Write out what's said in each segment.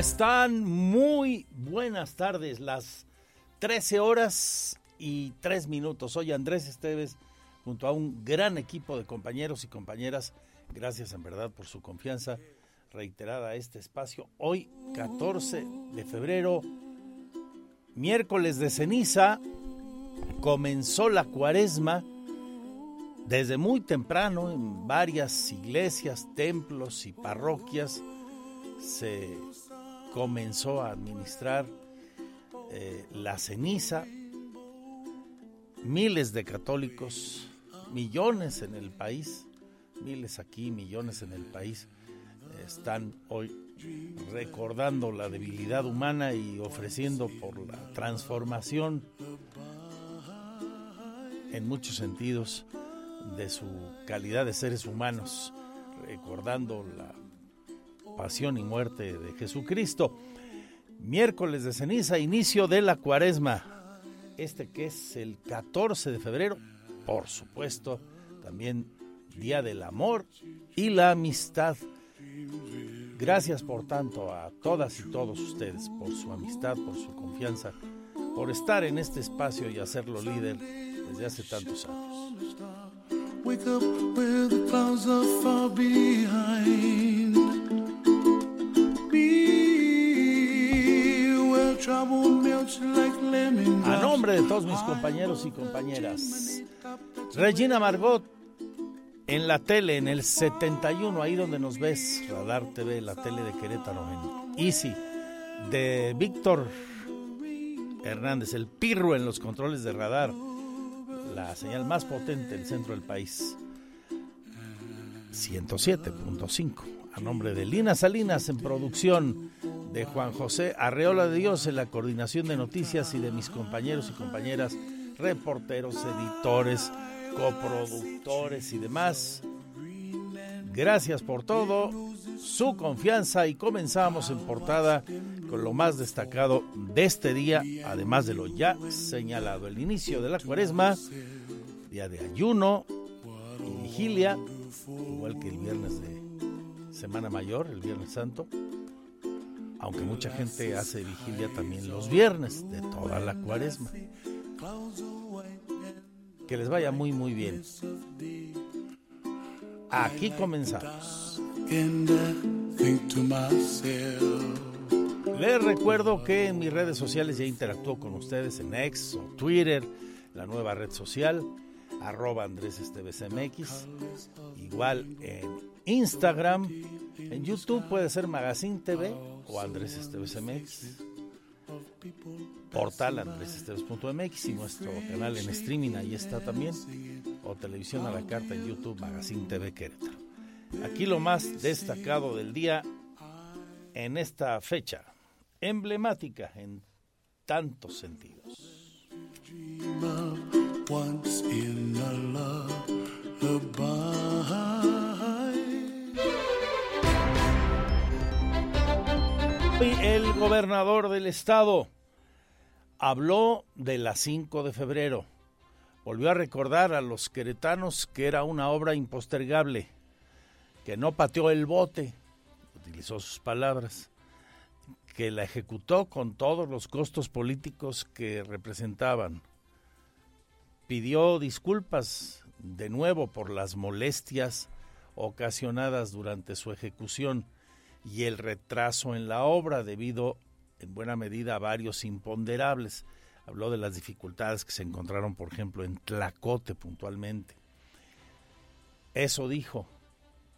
Están? Muy buenas tardes, las 13 horas y 3 minutos. Soy Andrés Esteves, junto a un gran equipo de compañeros y compañeras. Gracias en verdad por su confianza reiterada a este espacio. Hoy, 14 de febrero, miércoles de ceniza, comenzó la cuaresma desde muy temprano en varias iglesias, templos y parroquias se comenzó a administrar eh, la ceniza. Miles de católicos, millones en el país, miles aquí, millones en el país, están hoy recordando la debilidad humana y ofreciendo por la transformación en muchos sentidos de su calidad de seres humanos, recordando la pasión y muerte de Jesucristo. Miércoles de ceniza, inicio de la cuaresma. Este que es el 14 de febrero, por supuesto, también Día del Amor y la Amistad. Gracias por tanto a todas y todos ustedes, por su amistad, por su confianza, por estar en este espacio y hacerlo líder desde hace tantos años. A nombre de todos mis compañeros y compañeras, Regina Margot en la tele, en el 71, ahí donde nos ves, Radar TV, la tele de Querétaro, en Easy, de Víctor Hernández, el pirro en los controles de radar, la señal más potente del centro del país, 107.5, a nombre de Lina Salinas en producción de Juan José Arreola de Dios en la coordinación de noticias y de mis compañeros y compañeras, reporteros, editores, coproductores y demás. Gracias por todo, su confianza y comenzamos en portada con lo más destacado de este día, además de lo ya señalado, el inicio de la cuaresma, día de ayuno y vigilia, igual que el viernes de Semana Mayor, el Viernes Santo aunque mucha gente hace vigilia también los viernes de toda la cuaresma. Que les vaya muy muy bien. Aquí comenzamos. Les recuerdo que en mis redes sociales ya interactúo con ustedes en X o Twitter, la nueva red social, arroba Andrés Esteves MX, igual en Instagram, en YouTube puede ser Magazine TV o Andrés Esteves MX, portal andresesteves.mx y nuestro canal en streaming, ahí está también, o televisión a la carta en YouTube, Magazine TV Querétaro. Aquí lo más destacado del día en esta fecha, emblemática en tantos sentidos. El gobernador del estado habló de la 5 de febrero. Volvió a recordar a los queretanos que era una obra impostergable, que no pateó el bote, utilizó sus palabras, que la ejecutó con todos los costos políticos que representaban. Pidió disculpas de nuevo por las molestias ocasionadas durante su ejecución y el retraso en la obra debido en buena medida a varios imponderables. Habló de las dificultades que se encontraron, por ejemplo, en Tlacote puntualmente. Eso dijo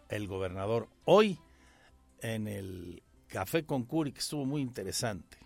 el gobernador hoy en el Café con Curi, que estuvo muy interesante.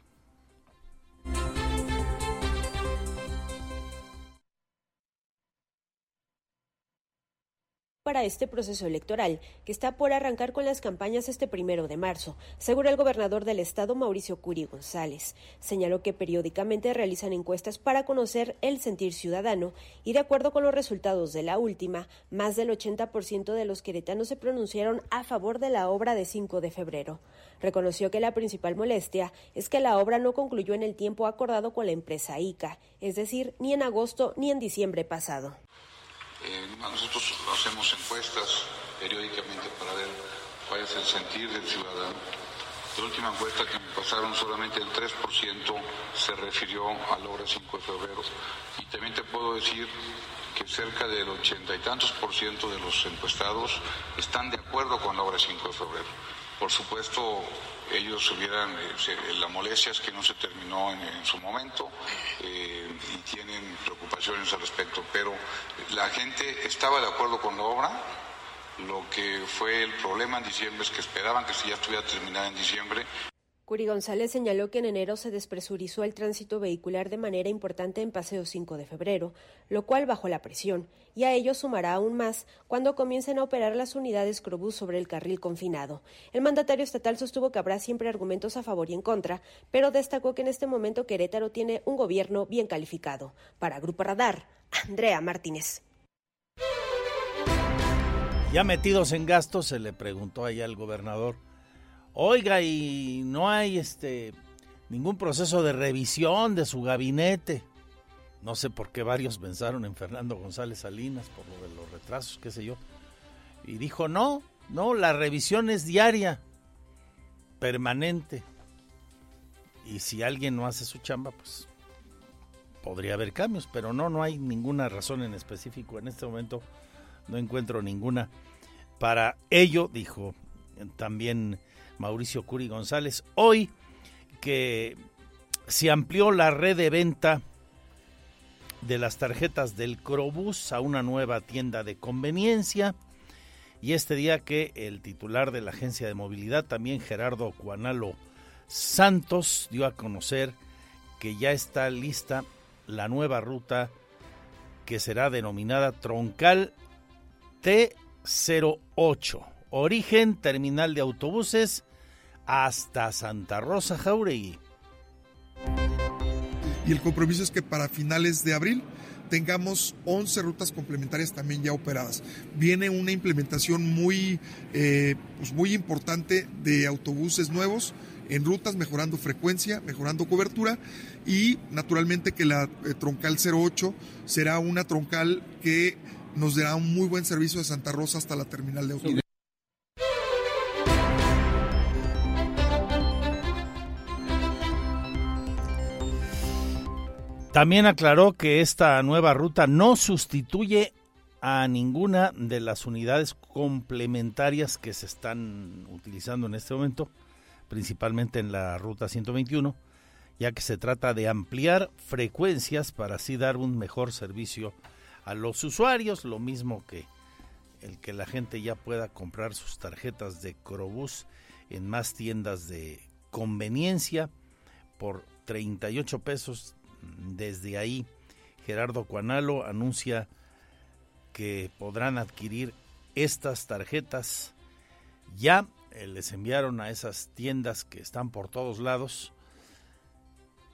Para este proceso electoral, que está por arrancar con las campañas este primero de marzo, según el gobernador del estado, Mauricio Curi González. Señaló que periódicamente realizan encuestas para conocer el sentir ciudadano y, de acuerdo con los resultados de la última, más del 80% de los queretanos se pronunciaron a favor de la obra de 5 de febrero. Reconoció que la principal molestia es que la obra no concluyó en el tiempo acordado con la empresa ICA, es decir, ni en agosto ni en diciembre pasado. Eh, nosotros hacemos encuestas periódicamente para ver cuál es el sentir del ciudadano. La última encuesta que me pasaron solamente el 3% se refirió a la obra 5 de febrero. Y también te puedo decir que cerca del ochenta y tantos por ciento de los encuestados están de acuerdo con la obra 5 de febrero. Por supuesto, ellos hubieran, eh, la molestia es que no se terminó en, su momento eh, y tienen preocupaciones al respecto, pero la gente estaba de acuerdo con la obra, lo que fue el problema en diciembre es que esperaban que ya estuviera terminada en diciembre Curi González señaló que en enero se despresurizó el tránsito vehicular de manera importante en Paseo 5 de febrero, lo cual bajó la presión, y a ello sumará aún más cuando comiencen a operar las unidades Crobús sobre el carril confinado. El mandatario estatal sostuvo que habrá siempre argumentos a favor y en contra, pero destacó que en este momento Querétaro tiene un gobierno bien calificado. Para Grupo Radar, Andrea Martínez. Ya metidos en gastos, se le preguntó allá al gobernador Oiga, y no hay este ningún proceso de revisión de su gabinete. No sé por qué varios pensaron en Fernando González Salinas por lo de los retrasos, qué sé yo. Y dijo, no, no, la revisión es diaria, permanente. Y si alguien no hace su chamba, pues podría haber cambios, pero no, no hay ninguna razón en específico. En este momento no encuentro ninguna. Para ello, dijo también Mauricio Curi González, hoy que se amplió la red de venta de las tarjetas del Crobús a una nueva tienda de conveniencia. Y este día que el titular de la agencia de movilidad, también Gerardo Cuanalo Santos, dio a conocer que ya está lista la nueva ruta que será denominada Troncal T08. Origen, terminal de autobuses hasta Santa Rosa Jauregui. Y el compromiso es que para finales de abril tengamos 11 rutas complementarias también ya operadas. Viene una implementación muy, eh, pues muy importante de autobuses nuevos en rutas, mejorando frecuencia, mejorando cobertura y naturalmente que la eh, troncal 08 será una troncal que nos dará un muy buen servicio de Santa Rosa hasta la terminal de autobuses. También aclaró que esta nueva ruta no sustituye a ninguna de las unidades complementarias que se están utilizando en este momento, principalmente en la ruta 121, ya que se trata de ampliar frecuencias para así dar un mejor servicio a los usuarios, lo mismo que el que la gente ya pueda comprar sus tarjetas de Crobús en más tiendas de conveniencia por 38 pesos desde ahí, Gerardo Cuanalo anuncia que podrán adquirir estas tarjetas. Ya eh, les enviaron a esas tiendas que están por todos lados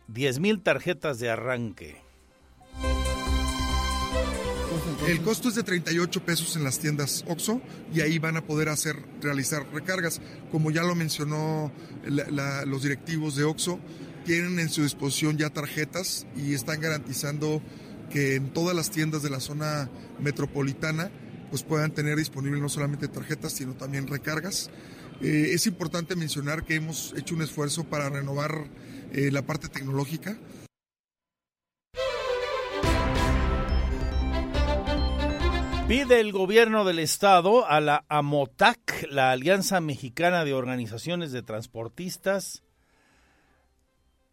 10 mil tarjetas de arranque. El costo es de 38 pesos en las tiendas OXO y ahí van a poder hacer realizar recargas. Como ya lo mencionó los directivos de OXO, tienen en su disposición ya tarjetas y están garantizando que en todas las tiendas de la zona metropolitana pues puedan tener disponible no solamente tarjetas, sino también recargas. Eh, es importante mencionar que hemos hecho un esfuerzo para renovar eh, la parte tecnológica. Pide el gobierno del estado a la AMOTAC, la Alianza Mexicana de Organizaciones de Transportistas,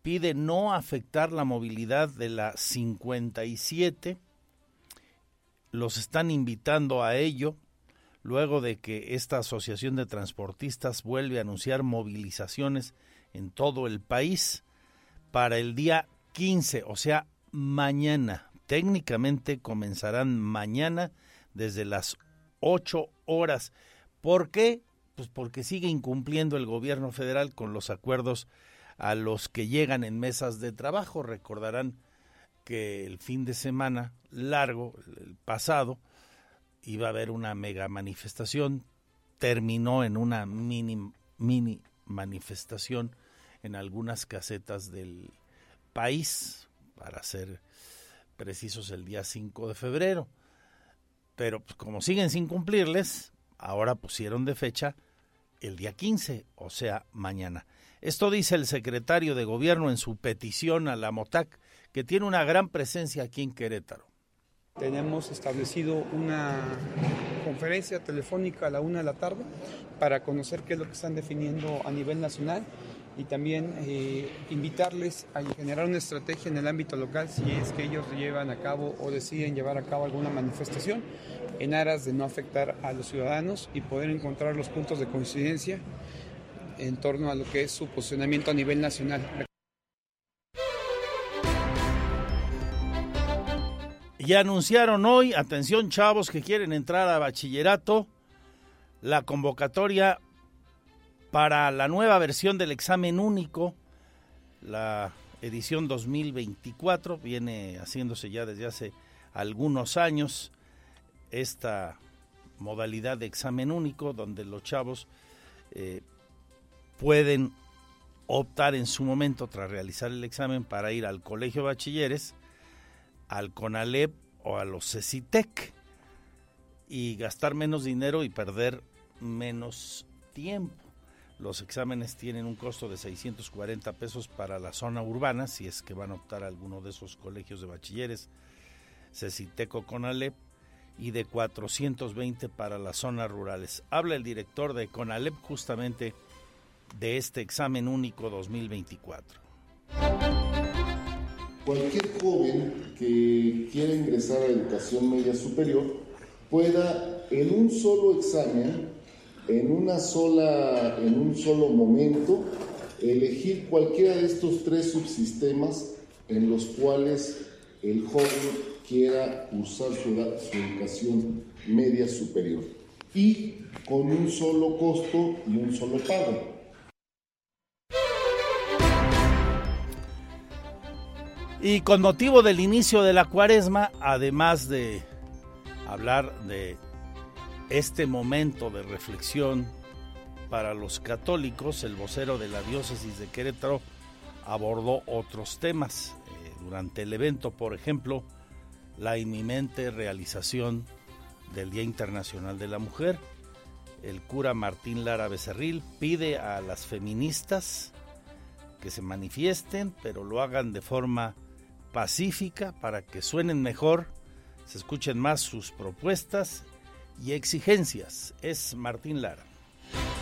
pide no afectar la movilidad de la 57. Los están invitando a ello luego de que esta asociación de transportistas vuelve a anunciar movilizaciones en todo el país para el día 15, o sea, mañana. Técnicamente comenzarán mañana desde las ocho horas. ¿Por qué? Pues porque sigue incumpliendo el gobierno federal con los acuerdos a los que llegan en mesas de trabajo. Recordarán que el fin de semana largo, el pasado, iba a haber una mega manifestación, terminó en una mini, mini manifestación en algunas casetas del país, para ser precisos el día 5 de febrero. Pero pues, como siguen sin cumplirles, ahora pusieron de fecha el día 15, o sea, mañana. Esto dice el secretario de Gobierno en su petición a la MOTAC, que tiene una gran presencia aquí en Querétaro. Tenemos establecido una conferencia telefónica a la una de la tarde para conocer qué es lo que están definiendo a nivel nacional y también eh, invitarles a generar una estrategia en el ámbito local si es que ellos llevan a cabo o deciden llevar a cabo alguna manifestación en aras de no afectar a los ciudadanos y poder encontrar los puntos de coincidencia en torno a lo que es su posicionamiento a nivel nacional. Ya anunciaron hoy, atención chavos que quieren entrar a bachillerato, la convocatoria para la nueva versión del examen único, la edición 2024, viene haciéndose ya desde hace algunos años esta modalidad de examen único donde los chavos eh, pueden optar en su momento tras realizar el examen para ir al colegio de bachilleres, al CONALEP o a los CECITEC y gastar menos dinero y perder menos tiempo. Los exámenes tienen un costo de 640 pesos para la zona urbana, si es que van a optar a alguno de esos colegios de bachilleres, CECITEC o CONALEP, y de 420 para las zonas rurales. Habla el director de CONALEP justamente de este examen único 2024. Cualquier joven que quiera ingresar a la educación media superior pueda en un solo examen, en una sola, en un solo momento, elegir cualquiera de estos tres subsistemas en los cuales el joven quiera cursar su, su educación media superior y con un solo costo y un solo pago. Y con motivo del inicio de la cuaresma, además de hablar de este momento de reflexión para los católicos, el vocero de la diócesis de Querétaro abordó otros temas. Eh, durante el evento, por ejemplo, la inminente realización del Día Internacional de la Mujer. El cura Martín Lara Becerril pide a las feministas que se manifiesten, pero lo hagan de forma pacífica para que suenen mejor, se escuchen más sus propuestas y exigencias. Es Martín Lara.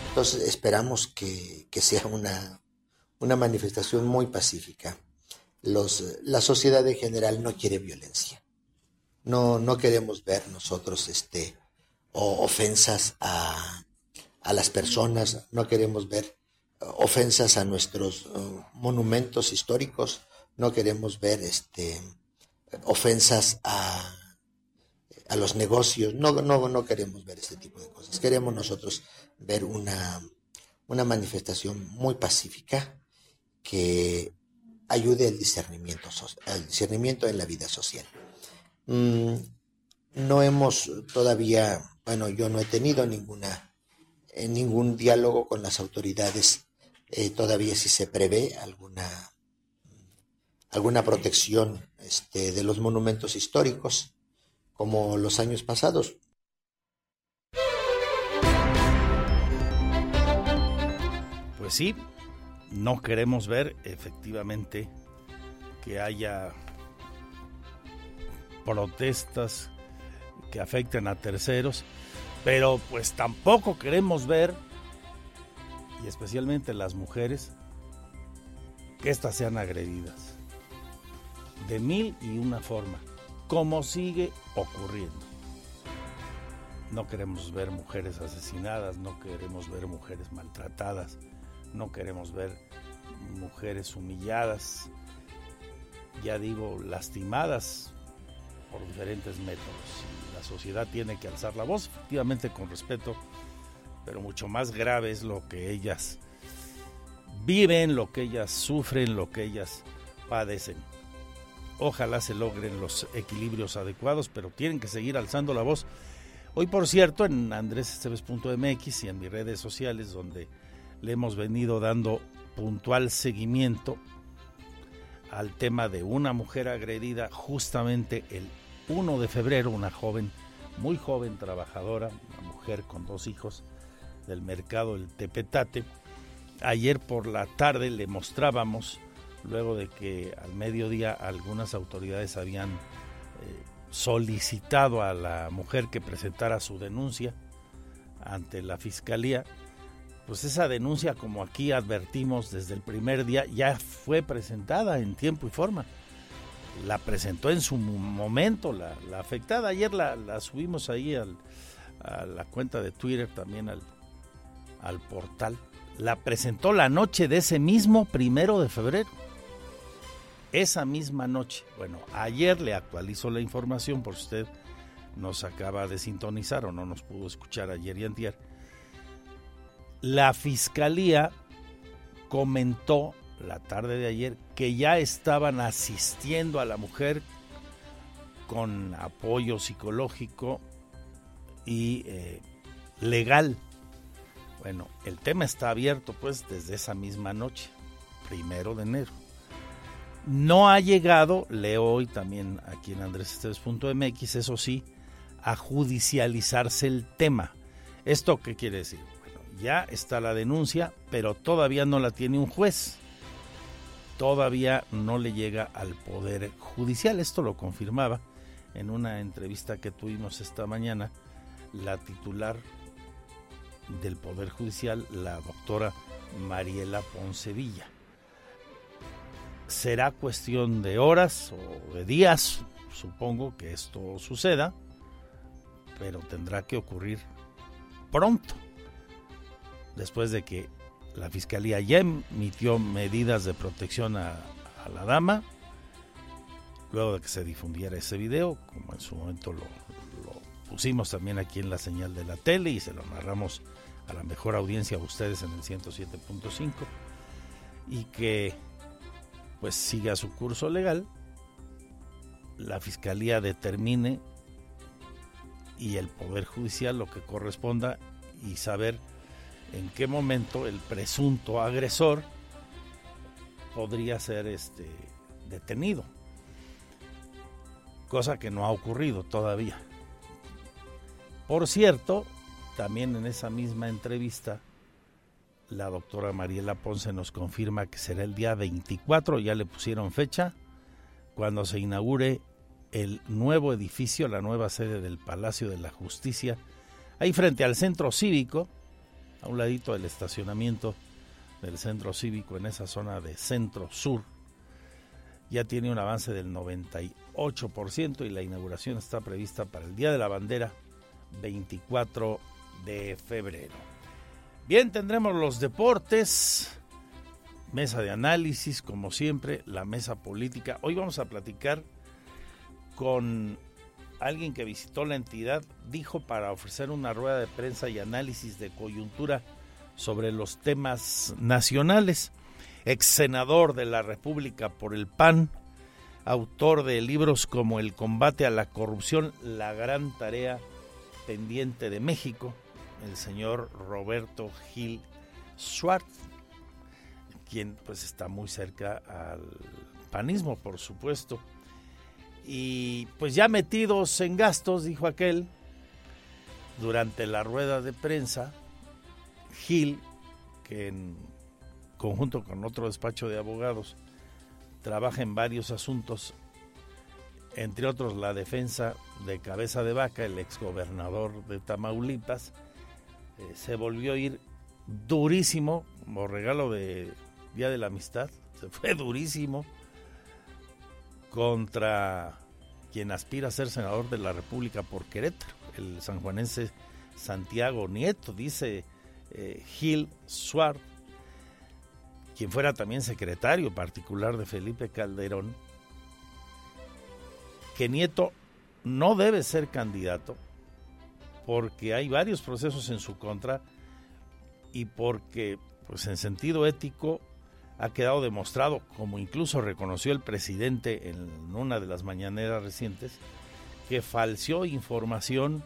Entonces esperamos que, sea una, una, manifestación muy pacífica. Los, la sociedad en general no quiere violencia. No, no queremos ver nosotros este, ofensas a, a las personas, no queremos ver ofensas a nuestros uh, monumentos históricos, no queremos ver este, ofensas a, a los negocios, no, no, no queremos ver este tipo de cosas. Queremos nosotros ver una, una manifestación muy pacífica que ayude al discernimiento, al discernimiento en la vida social. Mm, no hemos todavía, bueno, yo no he tenido ninguna, eh, ningún diálogo con las autoridades, eh, todavía si se prevé alguna alguna protección este, de los monumentos históricos, como los años pasados. Pues sí, no queremos ver efectivamente que haya protestas que afecten a terceros, pero pues tampoco queremos ver, y especialmente las mujeres, que éstas sean agredidas de mil y una forma, como sigue ocurriendo. No queremos ver mujeres asesinadas, no queremos ver mujeres maltratadas, no queremos ver mujeres humilladas, ya digo, lastimadas por diferentes métodos. la sociedad tiene que alzar la voz, efectivamente con respeto, pero mucho más grave es lo que ellas viven, lo que ellas sufren, lo que ellas padecen. Ojalá se logren los equilibrios adecuados, pero tienen que seguir alzando la voz. Hoy, por cierto, en andresesteves.mx y en mis redes sociales, donde le hemos venido dando puntual seguimiento al tema de una mujer agredida justamente el 1 de febrero, una joven, muy joven, trabajadora, una mujer con dos hijos del mercado El Tepetate. Ayer por la tarde le mostrábamos, luego de que al mediodía algunas autoridades habían eh, solicitado a la mujer que presentara su denuncia ante la fiscalía, pues esa denuncia, como aquí advertimos desde el primer día, ya fue presentada en tiempo y forma. La presentó en su momento la, afectada. Ayer la, subimos ahí a la cuenta de Twitter, también al, al portal. La presentó la noche de ese mismo primero de febrero. Esa misma noche. Bueno, ayer le actualizó la información por si usted nos acaba de sintonizar o no nos pudo escuchar ayer y antier la fiscalía comentó la tarde de ayer que ya estaban asistiendo a la mujer con apoyo psicológico y eh, legal. Bueno, el tema está abierto pues desde esa misma noche, primero de enero. No ha llegado, leo hoy también aquí en andresesteves.mx, eso sí, a judicializarse el tema. ¿Esto qué quiere decir? ya está la denuncia, pero todavía no la tiene un juez. Todavía no le llega al Poder Judicial. Esto lo confirmaba en una entrevista que tuvimos esta mañana la titular del Poder Judicial, la doctora Mariela Poncevilla. Será cuestión de horas o de días, supongo que esto suceda, pero tendrá que ocurrir pronto después de que la fiscalía ya emitió medidas de protección a, la dama, luego de que se difundiera ese video, como en su momento lo, pusimos también aquí en la señal de la tele y se lo narramos a la mejor audiencia a ustedes en el 107.5 y que pues siga su curso legal, la fiscalía determine y el poder judicial lo que corresponda y saber en qué momento el presunto agresor podría ser este detenido. Cosa que no ha ocurrido todavía. Por cierto, también en esa misma entrevista, la doctora Mariela Ponce nos confirma que será el día 24, ya le pusieron fecha, cuando se inaugure el nuevo edificio, la nueva sede del Palacio de la Justicia, ahí frente al centro cívico, a un ladito del estacionamiento del centro cívico en esa zona de centro sur. Ya tiene un avance del 98% y la inauguración está prevista para el Día de la Bandera 24 de febrero. Bien, tendremos los deportes, mesa de análisis, como siempre, la mesa política. Hoy vamos a platicar con alguien que visitó la entidad dijo para ofrecer una rueda de prensa y análisis de coyuntura sobre los temas nacionales. Ex senador de la República por el PAN, autor de libros como El combate a la corrupción, la gran tarea pendiente de México, el señor Roberto Gil Schwartz, quien pues está muy cerca al panismo, por supuesto. Y pues ya metidos en gastos, dijo aquel, durante la rueda de prensa, Gil, que en conjunto con otro despacho de abogados trabaja en varios asuntos, entre otros la defensa de Cabeza de Vaca, el exgobernador de Tamaulipas, eh, se volvió a ir durísimo, como regalo de Día de la Amistad, se fue durísimo contra quien aspira a ser senador de la República por Querétaro, el sanjuanense Santiago Nieto, dice eh, Gil Suárez, quien fuera también secretario particular de Felipe Calderón, que Nieto no debe ser candidato porque hay varios procesos en su contra y porque, pues en sentido ético, ha quedado demostrado, como incluso reconoció el presidente en una de las mañaneras recientes, que falseó información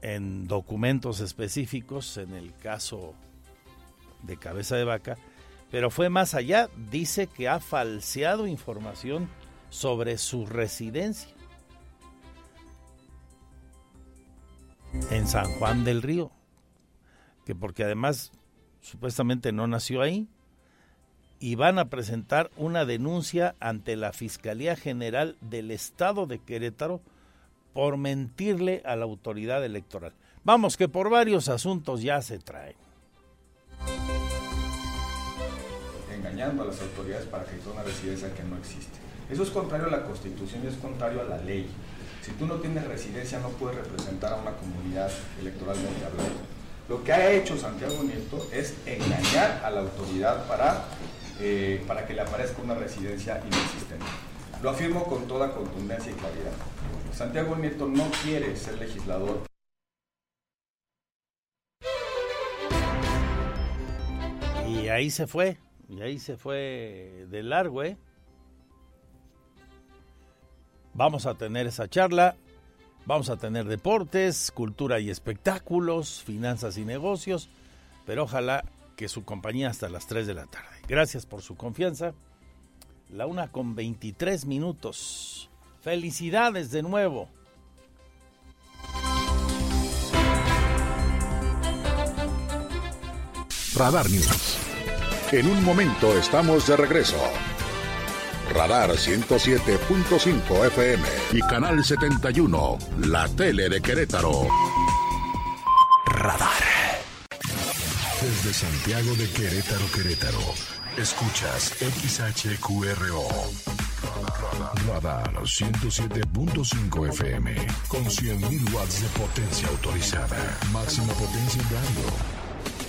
en documentos específicos, en el caso de cabeza de vaca, pero fue más allá, dice que ha falseado información sobre su residencia en San Juan del Río, que porque además supuestamente no nació ahí, y van a presentar una denuncia ante la Fiscalía General del Estado de Querétaro por mentirle a la autoridad electoral. Vamos, que por varios asuntos ya se traen. Engañando a las autoridades para que una residencia que no existe. Eso es contrario a la Constitución y es contrario a la ley. Si tú no tienes residencia no puedes representar a una comunidad electoralmente hablando. Lo que ha hecho Santiago Nieto es engañar a la autoridad para, eh, para que le aparezca una residencia inexistente. Lo afirmo con toda contundencia y claridad. Santiago Nieto no quiere ser legislador. Y ahí se fue, y ahí se fue de largo, ¿eh? Vamos a tener esa charla, vamos a tener deportes, cultura y espectáculos, finanzas y negocios, pero ojalá que su compañía hasta las 3 de la tarde. Gracias por su confianza. La una con 23 minutos. Felicidades de nuevo. Radar News. En un momento estamos de regreso. Radar 107.5 FM y Canal 71, la tele de Querétaro. Radar. Desde Santiago de Querétaro, Querétaro, escuchas XHQRO. Radar 107.5 FM con 100.000 watts de potencia autorizada. Máxima potencia en radio.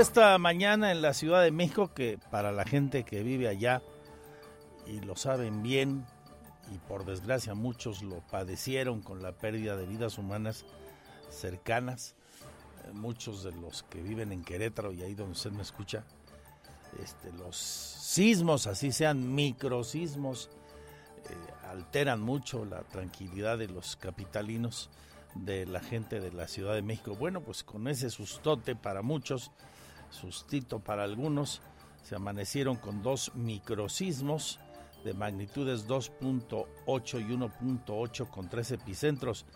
Esta mañana en la Ciudad de México que para la gente que vive allá y lo saben bien y por desgracia muchos lo padecieron con la pérdida de vidas humanas cercanas, eh, muchos de los que viven en Querétaro y ahí donde usted me escucha, este, los sismos, así sean microsismos, eh, alteran mucho la tranquilidad de los capitalinos de la gente de la Ciudad de México. Bueno, pues con ese sustote para muchos, sustito para algunos, se amanecieron con dos microsismos de magnitudes 2.8 y 1.8 con tres epicentros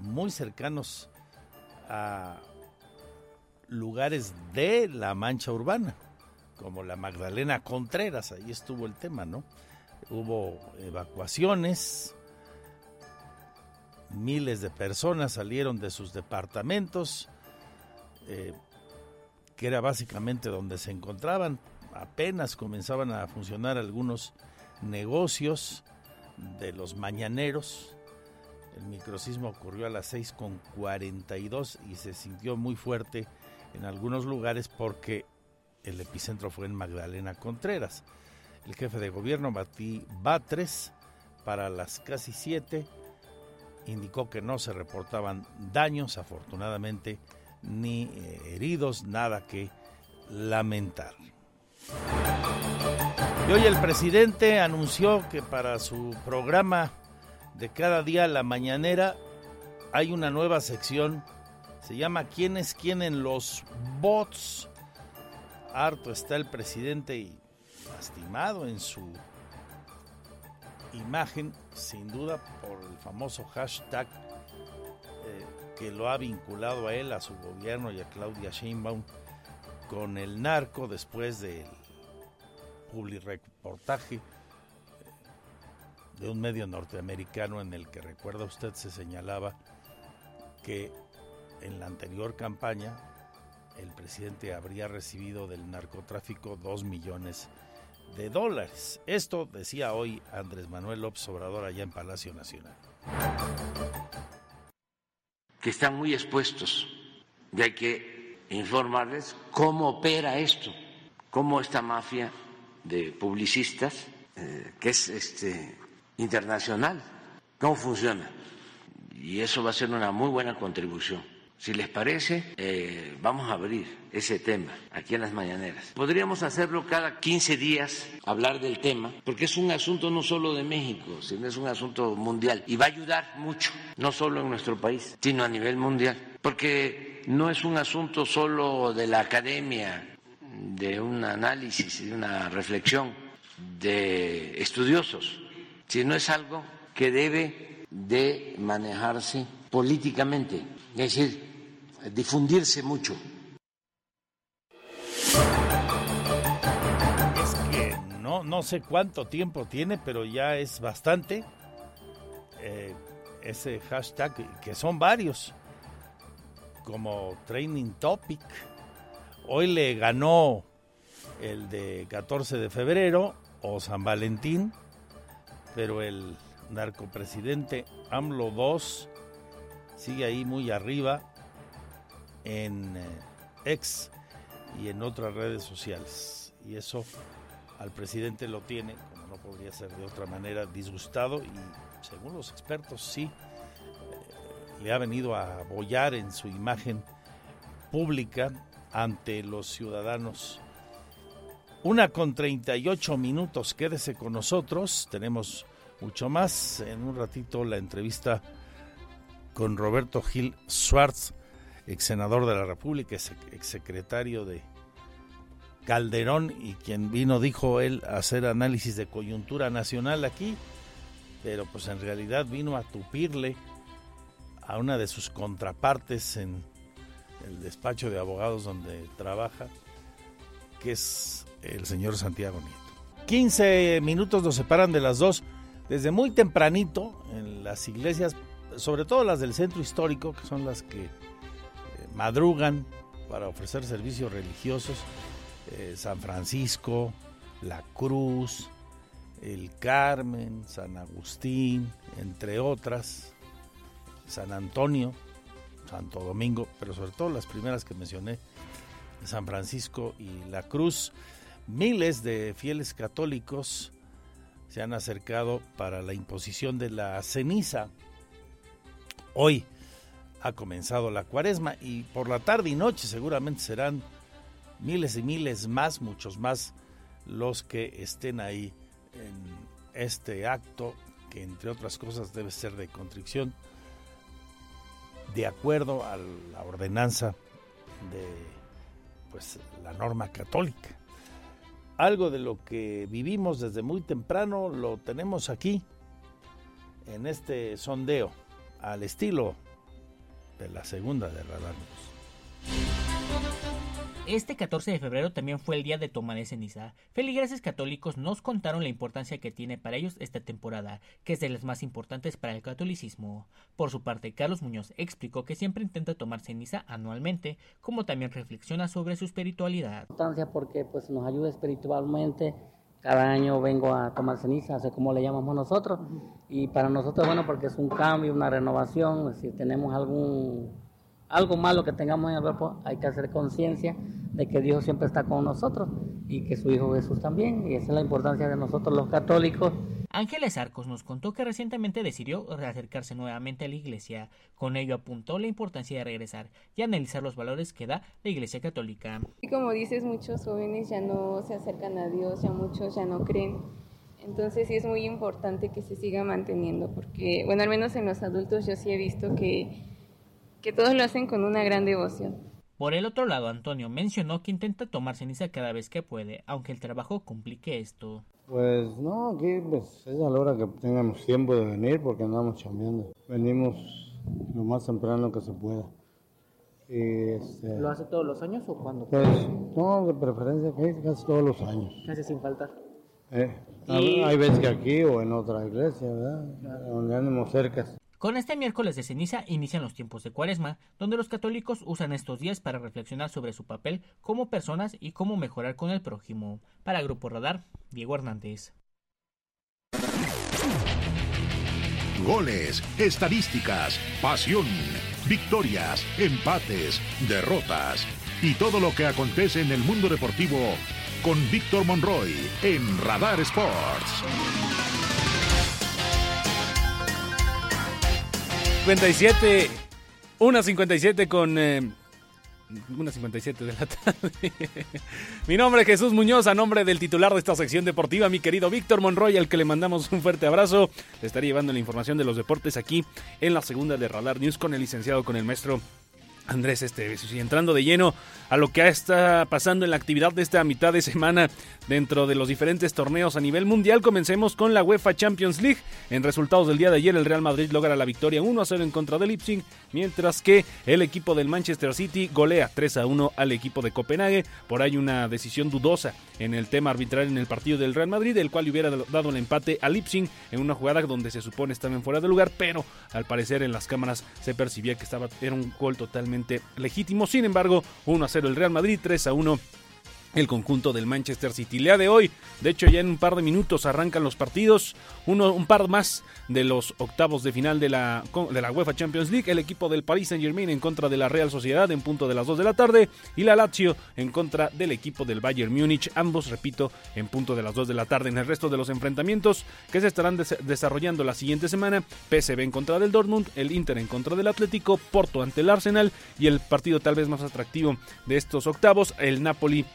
muy cercanos a lugares de la mancha urbana, como la Magdalena Contreras, ahí estuvo el tema, ¿no? Hubo evacuaciones, miles de personas salieron de sus departamentos, eh, que era básicamente donde se encontraban. Apenas comenzaban a funcionar algunos negocios de los mañaneros. El microsismo ocurrió a las 6.42 y se sintió muy fuerte en algunos lugares porque el epicentro fue en Magdalena Contreras. El jefe de gobierno, Batres, para las casi 7, indicó que no se reportaban daños, afortunadamente ni eh, heridos, nada que lamentar. Y hoy el presidente anunció que para su programa de cada día la mañanera hay una nueva sección, se llama ¿Quién es quién en los bots? Harto está el presidente y lastimado en su imagen, sin duda por el famoso hashtag que lo ha vinculado a él, a su gobierno y a Claudia Sheinbaum con el narco después del reportaje eh, de un medio norteamericano en el que recuerda usted se señalaba que en la anterior campaña el presidente habría recibido del narcotráfico dos millones de dólares. Esto decía hoy Andrés Manuel López Obrador allá en Palacio Nacional. Que están muy expuestos y hay que informarles cómo opera esto, cómo esta mafia de publicistas, eh, que es este, internacional, cómo funciona. Y eso va a ser una muy buena contribución si les parece, eh, vamos a abrir ese tema aquí en las mañaneras. Podríamos hacerlo cada 15 días, hablar del tema, porque es un asunto no solo de México, sino es un asunto mundial y va a ayudar mucho, no solo en nuestro país, sino a nivel mundial, porque no es un asunto solo de la academia, de un análisis, de una reflexión de estudiosos, sino es algo que debe de manejarse políticamente, es decir, difundirse mucho. Es que no, no sé cuánto tiempo tiene, pero ya es bastante eh, ese hashtag, que son varios, como Training Topic. Hoy le ganó el de 14 de febrero o San Valentín, pero el narcopresidente AMLO II sigue ahí muy arriba en ex eh, y en otras redes sociales. Y eso al presidente lo tiene, como no podría ser de otra manera, disgustado y según los expertos sí, eh, le ha venido a abollar en su imagen pública ante los ciudadanos. Una con 38 minutos, quédese con nosotros, tenemos mucho más. En un ratito la entrevista con Roberto Gil Schwartz ex senador de la República, ex, secretario de Calderón y quien vino, dijo él, a hacer análisis de coyuntura nacional aquí, pero pues en realidad vino a tupirle a una de sus contrapartes en el despacho de abogados donde trabaja, que es el señor Santiago Nieto. 15 minutos nos separan de las dos. Desde muy tempranito en las iglesias, sobre todo las del centro histórico, que son las que madrugan para ofrecer servicios religiosos. Eh, San Francisco, La Cruz, El Carmen, San Agustín, entre otras, San Antonio, Santo Domingo, pero sobre todo las primeras que mencioné, San Francisco y La Cruz. Miles de fieles católicos se han acercado para la imposición de la ceniza. Hoy, ha comenzado la cuaresma y por la tarde y noche seguramente serán miles y miles más, muchos más los que estén ahí en este acto que entre otras cosas debe ser de contrición de acuerdo a la ordenanza de pues la norma católica. Algo de lo que vivimos desde muy temprano lo tenemos aquí en este sondeo al estilo de la segunda de Radar Este 14 de febrero también fue el día de toma de ceniza. Feligreses católicos nos contaron la importancia que tiene para ellos esta temporada, que es de las más importantes para el catolicismo. Por su parte, Carlos Muñoz explicó que siempre intenta tomar ceniza anualmente, como también reflexiona sobre su espiritualidad. Importancia porque pues nos ayuda espiritualmente. Cada año vengo a tomar ceniza, así como le llamamos nosotros. Y para nosotros, bueno, porque es un cambio, una renovación, si tenemos algún algo malo que tengamos en el cuerpo, hay que hacer conciencia de que Dios siempre está con nosotros y que su Hijo Jesús también. Y esa es la importancia de nosotros los católicos. Ángeles Arcos nos contó que recientemente decidió reacercarse nuevamente a la iglesia. Con ello apuntó la importancia de regresar y analizar los valores que da la iglesia católica. Y como dices, muchos jóvenes ya no se acercan a Dios, ya muchos ya no creen entonces sí es muy importante que se siga manteniendo porque, bueno, al menos en los adultos yo sí he visto que, que todos lo hacen con una gran devoción. Por el otro lado, Antonio mencionó que intenta tomar ceniza cada vez que puede, aunque el trabajo complique esto. Pues no, aquí pues, es a la hora que tengamos tiempo de venir porque andamos chambeando. Venimos lo más temprano que se pueda. Este, ¿Lo hace todos los años o cuándo? Pues no, de preferencia casi todos los años. Casi sin faltar. Eh, hay veces que aquí o en otra iglesia, ¿verdad? Donde andemos cerca. Con este miércoles de ceniza inician los tiempos de cuaresma, donde los católicos usan estos días para reflexionar sobre su papel como personas y cómo mejorar con el prójimo. Para Grupo Radar, Diego Hernández. Goles, estadísticas, pasión, victorias, empates, derrotas y todo lo que acontece en el mundo deportivo con Víctor Monroy en Radar Sports. 57, una 57 con... Eh, una 57 de la tarde. mi nombre es Jesús Muñoz, a nombre del titular de esta sección deportiva, mi querido Víctor Monroy, al que le mandamos un fuerte abrazo. Le estaré llevando la información de los deportes aquí en la segunda de Radar News con el licenciado, con el maestro Andrés Esteves. Y entrando de lleno a lo que está pasando en la actividad de esta mitad de semana dentro de los diferentes torneos a nivel mundial, comencemos con la UEFA Champions League. En resultados del día de ayer, el Real Madrid logra la victoria 1 a 0 en contra del Leipzig, mientras que el equipo del Manchester City golea 3 a 1 al equipo de Copenhague. Por ahí una decisión dudosa en el tema arbitral en el partido del Real Madrid, el cual hubiera dado el empate a Leipzig en una jugada donde se supone estaban fuera de lugar, pero al parecer en las cámaras se percibía que estaba era un gol totalmente legítimo. Sin embargo, 1 a 0 el Real Madrid, 3 a 1 el conjunto del Manchester City. Lea de hoy, de hecho ya en un par de minutos arrancan los partidos, uno, un par más de los octavos de final de la, de la UEFA Champions League, el equipo del Paris Saint Germain en contra de la Real Sociedad en punto de las 2 de la tarde y la Lazio en contra del equipo del Bayern Múnich, ambos, repito, en punto de las 2 de la tarde. En el resto de los enfrentamientos que se estarán desarrollando la siguiente semana, PSV en contra del Dortmund, el Inter en contra del Atlético, Porto ante el Arsenal y el partido tal vez más atractivo de estos octavos, el Napoli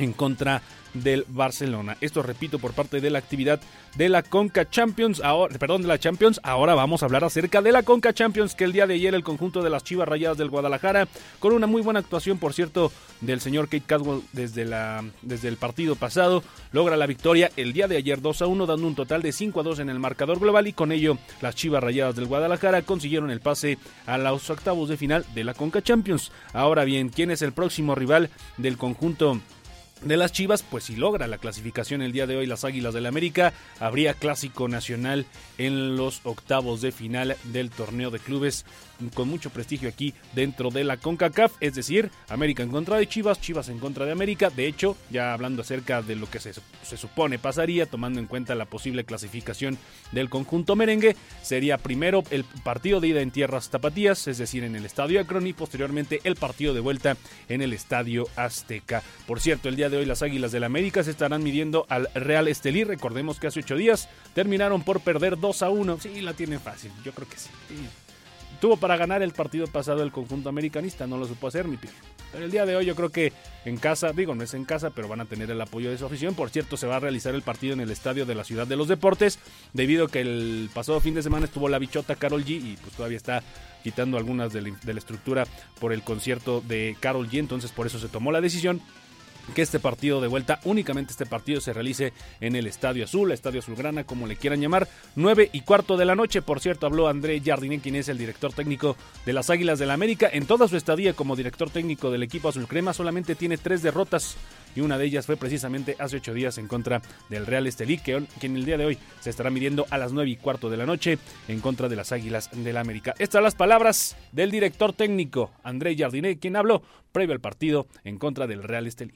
en contra del Barcelona. Esto repito por parte de la actividad de la Conca Champions, ahora, perdón, de la Champions. Ahora vamos a hablar acerca de la Conca Champions que el día de ayer el conjunto de las Chivas Rayadas del Guadalajara con una muy buena actuación, por cierto, del señor Kate Cadwell desde la desde el partido pasado, logra la victoria el día de ayer 2 a 1 dando un total de 5 a 2 en el marcador global y con ello las Chivas Rayadas del Guadalajara consiguieron el pase a los octavos de final de la Conca Champions. Ahora bien, ¿quién es el próximo rival del conjunto de las Chivas, pues si logra la clasificación el día de hoy las Águilas del la América, habría clásico nacional en los octavos de final del torneo de clubes con mucho prestigio aquí dentro de la CONCACAF, es decir, América en contra de Chivas, Chivas en contra de América. De hecho, ya hablando acerca de lo que se, se supone pasaría, tomando en cuenta la posible clasificación del conjunto merengue, sería primero el partido de ida en tierras tapatías, es decir, en el Estadio Akron y posteriormente el partido de vuelta en el Estadio Azteca. Por cierto, el día de hoy las Águilas del la América se estarán midiendo al Real Estelí. Recordemos que hace ocho días terminaron por perder 2 a 1. Sí, la tienen fácil, yo creo que sí. Tuvo para ganar el partido pasado el conjunto americanista, no lo supo hacer mi piel. Pero el día de hoy yo creo que en casa, digo, no es en casa, pero van a tener el apoyo de su afición. Por cierto, se va a realizar el partido en el estadio de la Ciudad de los Deportes, debido a que el pasado fin de semana estuvo la bichota Carol G y pues todavía está quitando algunas de la, de la estructura por el concierto de Carol G, entonces por eso se tomó la decisión que este partido de vuelta, únicamente este partido se realice en el Estadio Azul, Estadio Azulgrana, como le quieran llamar, 9 y cuarto de la noche. Por cierto, habló André Jardiné, quien es el director técnico de las Águilas del la América. En toda su estadía como director técnico del equipo Azul Crema, solamente tiene tres derrotas y una de ellas fue precisamente hace ocho días en contra del Real Estelí, que, en el día de hoy se estará midiendo a las 9 y cuarto de la noche en contra de las Águilas del la América. Estas son las palabras del director técnico André Jardiné, quien habló previo al partido en contra del Real Estelí.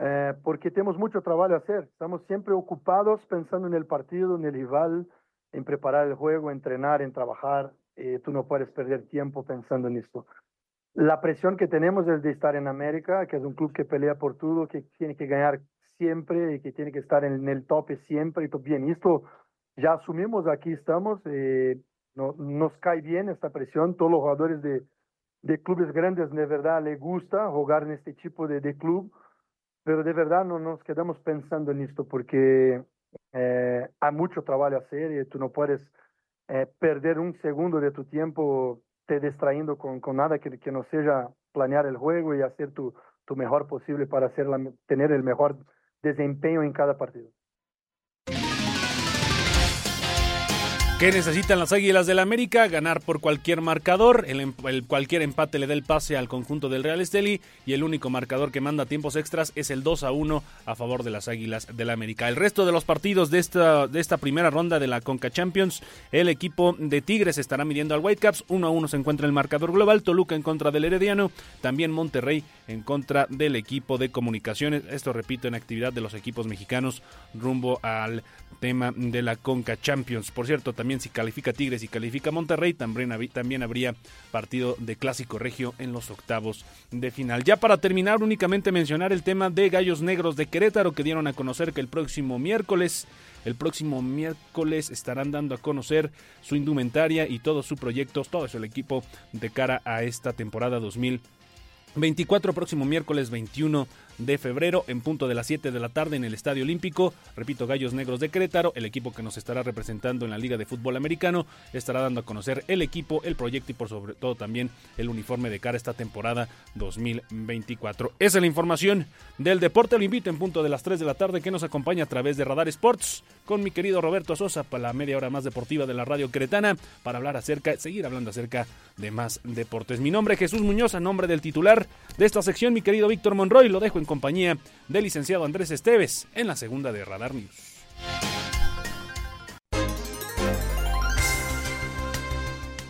Eh, porque tenemos mucho trabajo a hacer. Estamos siempre ocupados pensando en el partido, en el rival, en preparar el juego, entrenar, en trabajar. Eh, tú no puedes perder tiempo pensando en esto. La presión que tenemos es de estar en América, que es un club que pelea por todo, que tiene que ganar siempre y que tiene que estar en el tope siempre. Y bien, esto ya asumimos, aquí estamos. Eh, no, nos cae bien esta presión. Todos los jugadores de, de clubes grandes de verdad les gusta jugar en este tipo de, de club pero de verdad no nos quedamos pensando en esto porque eh, hay mucho trabajo a hacer y tú no puedes eh, perder un segundo de tu tiempo te distrayendo con, con nada que, que, no sea planear el juego y hacer tu, tu mejor posible para hacer la, tener el mejor desempeño en cada partido. ¿Qué necesitan las Águilas del América? Ganar por cualquier marcador. El, el, cualquier empate le da el pase al conjunto del Real Esteli. Y el único marcador que manda tiempos extras es el 2 a 1 a favor de las Águilas del América. El resto de los partidos de esta, de esta primera ronda de la Conca Champions, el equipo de Tigres estará midiendo al Whitecaps. 1 a 1 se encuentra el marcador global. Toluca en contra del Herediano. También Monterrey en contra del equipo de comunicaciones. Esto repito en actividad de los equipos mexicanos rumbo al tema de la Conca Champions. Por cierto, también si califica Tigres y califica Monterrey, también, habría partido de Clásico Regio en los octavos de final. Ya para terminar, únicamente mencionar el tema de Gallos Negros de Querétaro que dieron a conocer que el próximo miércoles el próximo miércoles estarán dando a conocer su indumentaria y todos sus proyectos, todo el equipo de cara a esta temporada 2024, próximo miércoles 21 de febrero en punto de las 7 de la tarde en el Estadio Olímpico. Repito, Gallos Negros de Querétaro, el equipo que nos estará representando en la Liga de Fútbol Americano, estará dando a conocer el equipo, el proyecto y por sobre todo también el uniforme de cara a esta temporada 2024. Esa es la información del deporte. Lo invito en punto de las 3 de la tarde que nos acompaña a través de Radar Sports con mi querido Roberto Sosa para la media hora más deportiva de la radio queretana para hablar acerca, seguir hablando acerca de más deportes. Mi nombre es Jesús Muñoz, a nombre del titular de esta sección, mi querido Víctor Monroy, lo dejo en compañía del licenciado Andrés Esteves en la segunda de Radar News.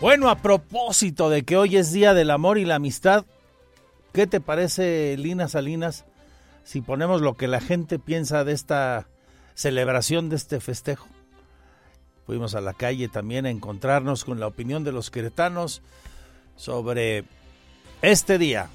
Bueno, a propósito de que hoy es Día del Amor y la Amistad, ¿qué te parece, Lina Salinas, si ponemos lo que la gente piensa de esta celebración, de este festejo? Fuimos a la calle también a encontrarnos con la opinión de los queretanos sobre este día.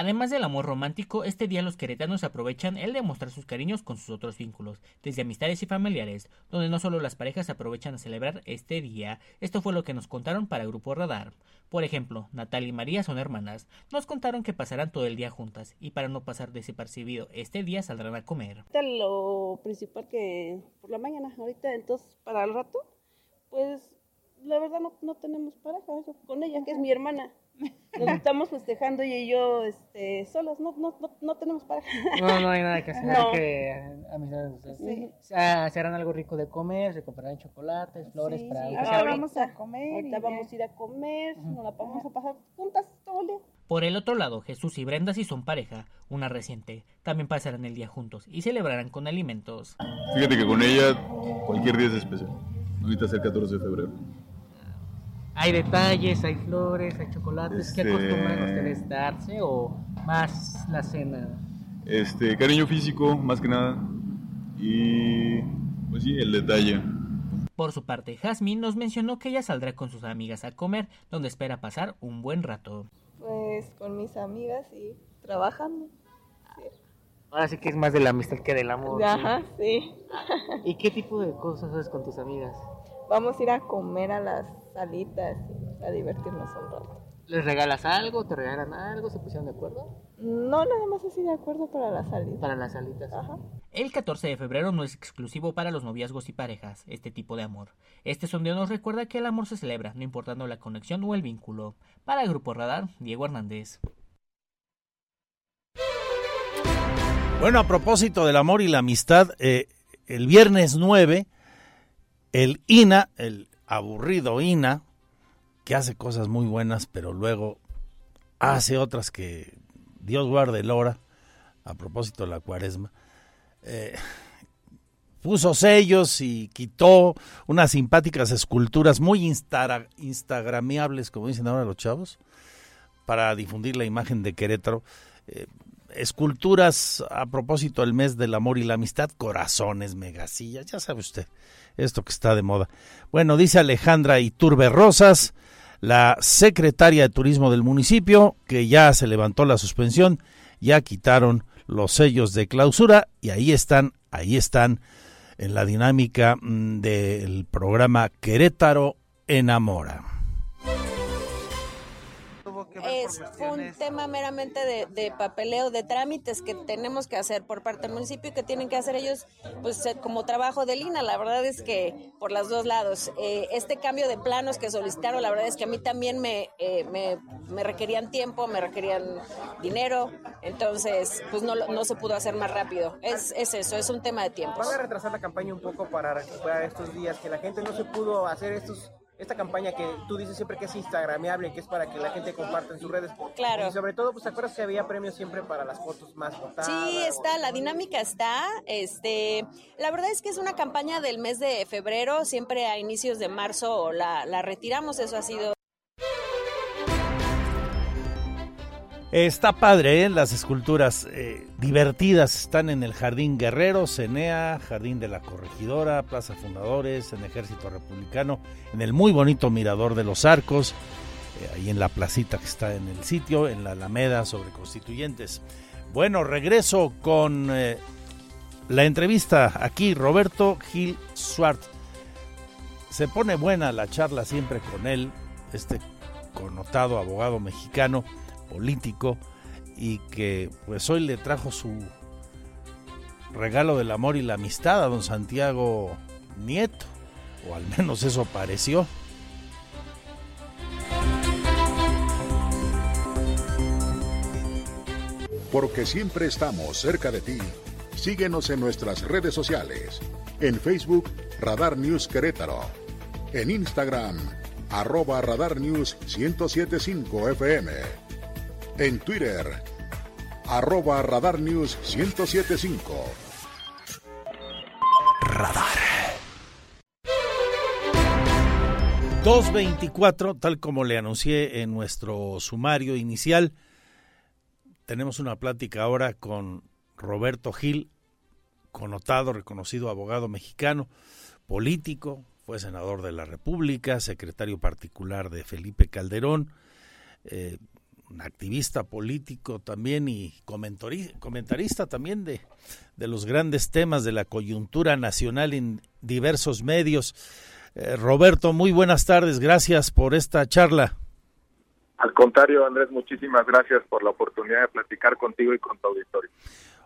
Además del amor romántico, este día los queretanos aprovechan el de mostrar sus cariños con sus otros vínculos, desde amistades y familiares, donde no solo las parejas aprovechan a celebrar este día, esto fue lo que nos contaron para Grupo Radar. Por ejemplo, Natalia y María son hermanas, nos contaron que pasarán todo el día juntas, y para no pasar desapercibido, este día saldrán a comer. Lo principal que por la mañana, ahorita, entonces para el rato, pues la verdad no, no tenemos pareja, con ella, que es mi hermana. Nos estamos festejando y yo este, solos, no, no, no, no tenemos pareja. No, no hay nada que hacer. No. Que, amistades, sí. o sea, se harán algo rico de comer, se comprarán chocolates, flores sí, para sí. Ahora vamos a comer. Ahorita vamos a ir a comer, uh -huh. nos la vamos a pasar juntas todo el día. Por el otro lado, Jesús y Brenda si son pareja, una reciente, también pasarán el día juntos y celebrarán con alimentos. Fíjate que con ella cualquier día es especial. Ahorita es el 14 de febrero. Hay detalles, hay flores, hay chocolates. Este... ¿Qué acostumbran ustedes darse o más la cena? Este, cariño físico, más que nada. Y pues sí, el detalle. Por su parte, Jasmine nos mencionó que ella saldrá con sus amigas a comer, donde espera pasar un buen rato. Pues con mis amigas y trabajando. Sí. Ahora sí que es más de la amistad que del amor. Ajá, sí. ¿Y qué tipo de cosas haces con tus amigas? Vamos a ir a comer a las salitas a divertirnos un rato. ¿Les regalas algo? ¿Te regalan algo? ¿Se pusieron de acuerdo? No, nada más así de acuerdo para las salitas. Para las salitas. Ajá. El 14 de febrero no es exclusivo para los noviazgos y parejas, este tipo de amor. Este sondeo nos recuerda que el amor se celebra, no importando la conexión o el vínculo. Para el Grupo Radar, Diego Hernández. Bueno, a propósito del amor y la amistad, eh, el viernes 9, el INA, el aburrido INA, que hace cosas muy buenas, pero luego hace otras que Dios guarde el hora, a propósito de la cuaresma, eh, puso sellos y quitó unas simpáticas esculturas muy insta como dicen ahora los chavos, para difundir la imagen de Querétaro. Eh, esculturas a propósito del mes del amor y la amistad, corazones, megasillas, ya sabe usted, esto que está de moda. Bueno, dice Alejandra Iturbe Rosas, la secretaria de turismo del municipio, que ya se levantó la suspensión, ya quitaron los sellos de clausura y ahí están, ahí están en la dinámica del programa Querétaro Enamora. Es, fue un tema meramente de, papeleo, de trámites que tenemos que hacer por parte del municipio y que tienen que hacer ellos, pues eh, como trabajo de Lina. La verdad es que por los dos lados, eh, este cambio de planos que solicitaron, la verdad es que a mí también me, eh, me, requerían tiempo, me requerían dinero, entonces pues no, no se pudo hacer más rápido. Es, es eso, es un tema de tiempo. ¿Van a retrasar la campaña un poco para recuperar estos días que la gente no se pudo hacer estos esta campaña que tú dices siempre que es instagramable, que es para que la gente comparta en sus redes. Claro. Y sobre todo, pues te acuerdas que había premios siempre para las fotos más votadas. Sí, está, la dinámica está. Este, la verdad es que es una campaña del mes de febrero, siempre a inicios de marzo la, la retiramos, eso ha sido Está padre, ¿eh? las esculturas eh, divertidas están en el Jardín Guerrero, Cenea, Jardín de la Corregidora, Plaza Fundadores, en Ejército Republicano, en el muy bonito Mirador de los Arcos, eh, ahí en la placita que está en el sitio, en la Alameda sobre Constituyentes. Bueno, regreso con la entrevista aquí, Roberto Gil Suart. Se pone buena la charla siempre con él, este connotado abogado mexicano político y que pues hoy le trajo su regalo del amor y la amistad a don Santiago Nieto, o al menos eso pareció. Porque siempre estamos cerca de ti. Síguenos en nuestras redes sociales. En Facebook, Radar News Querétaro. En Instagram, arroba Radar News 1075 FM en Twitter, arroba Radar News 1075. Radar. 224, tal como le anuncié en nuestro sumario inicial, tenemos una plática ahora con Roberto Gil, connotado, reconocido abogado mexicano, político, fue senador de la República, secretario particular de Felipe Calderón, eh, un activista político también y comentarista también de, de, los grandes temas de la coyuntura nacional en diversos medios. Eh, Roberto, muy buenas tardes, gracias por esta charla. Al contrario, Andrés, muchísimas gracias por la oportunidad de platicar contigo y con tu auditorio.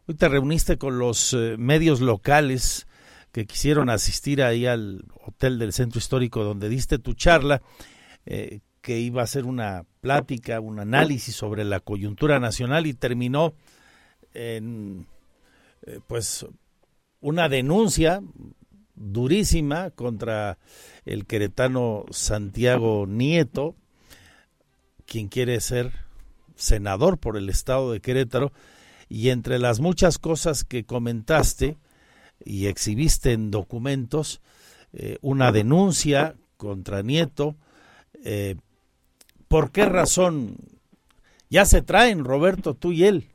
Hoy te reuniste con los eh, medios locales que quisieron asistir ahí al hotel del centro histórico donde diste tu charla. Eh, que iba a hacer una plática, un análisis sobre la coyuntura nacional y terminó en eh, pues una denuncia durísima contra el queretano Santiago Nieto, quien quiere ser senador por el estado de Querétaro, y entre las muchas cosas que comentaste y exhibiste en documentos, eh, una denuncia contra Nieto, eh, ¿Por qué razón? Ya se traen, Roberto, tú y él.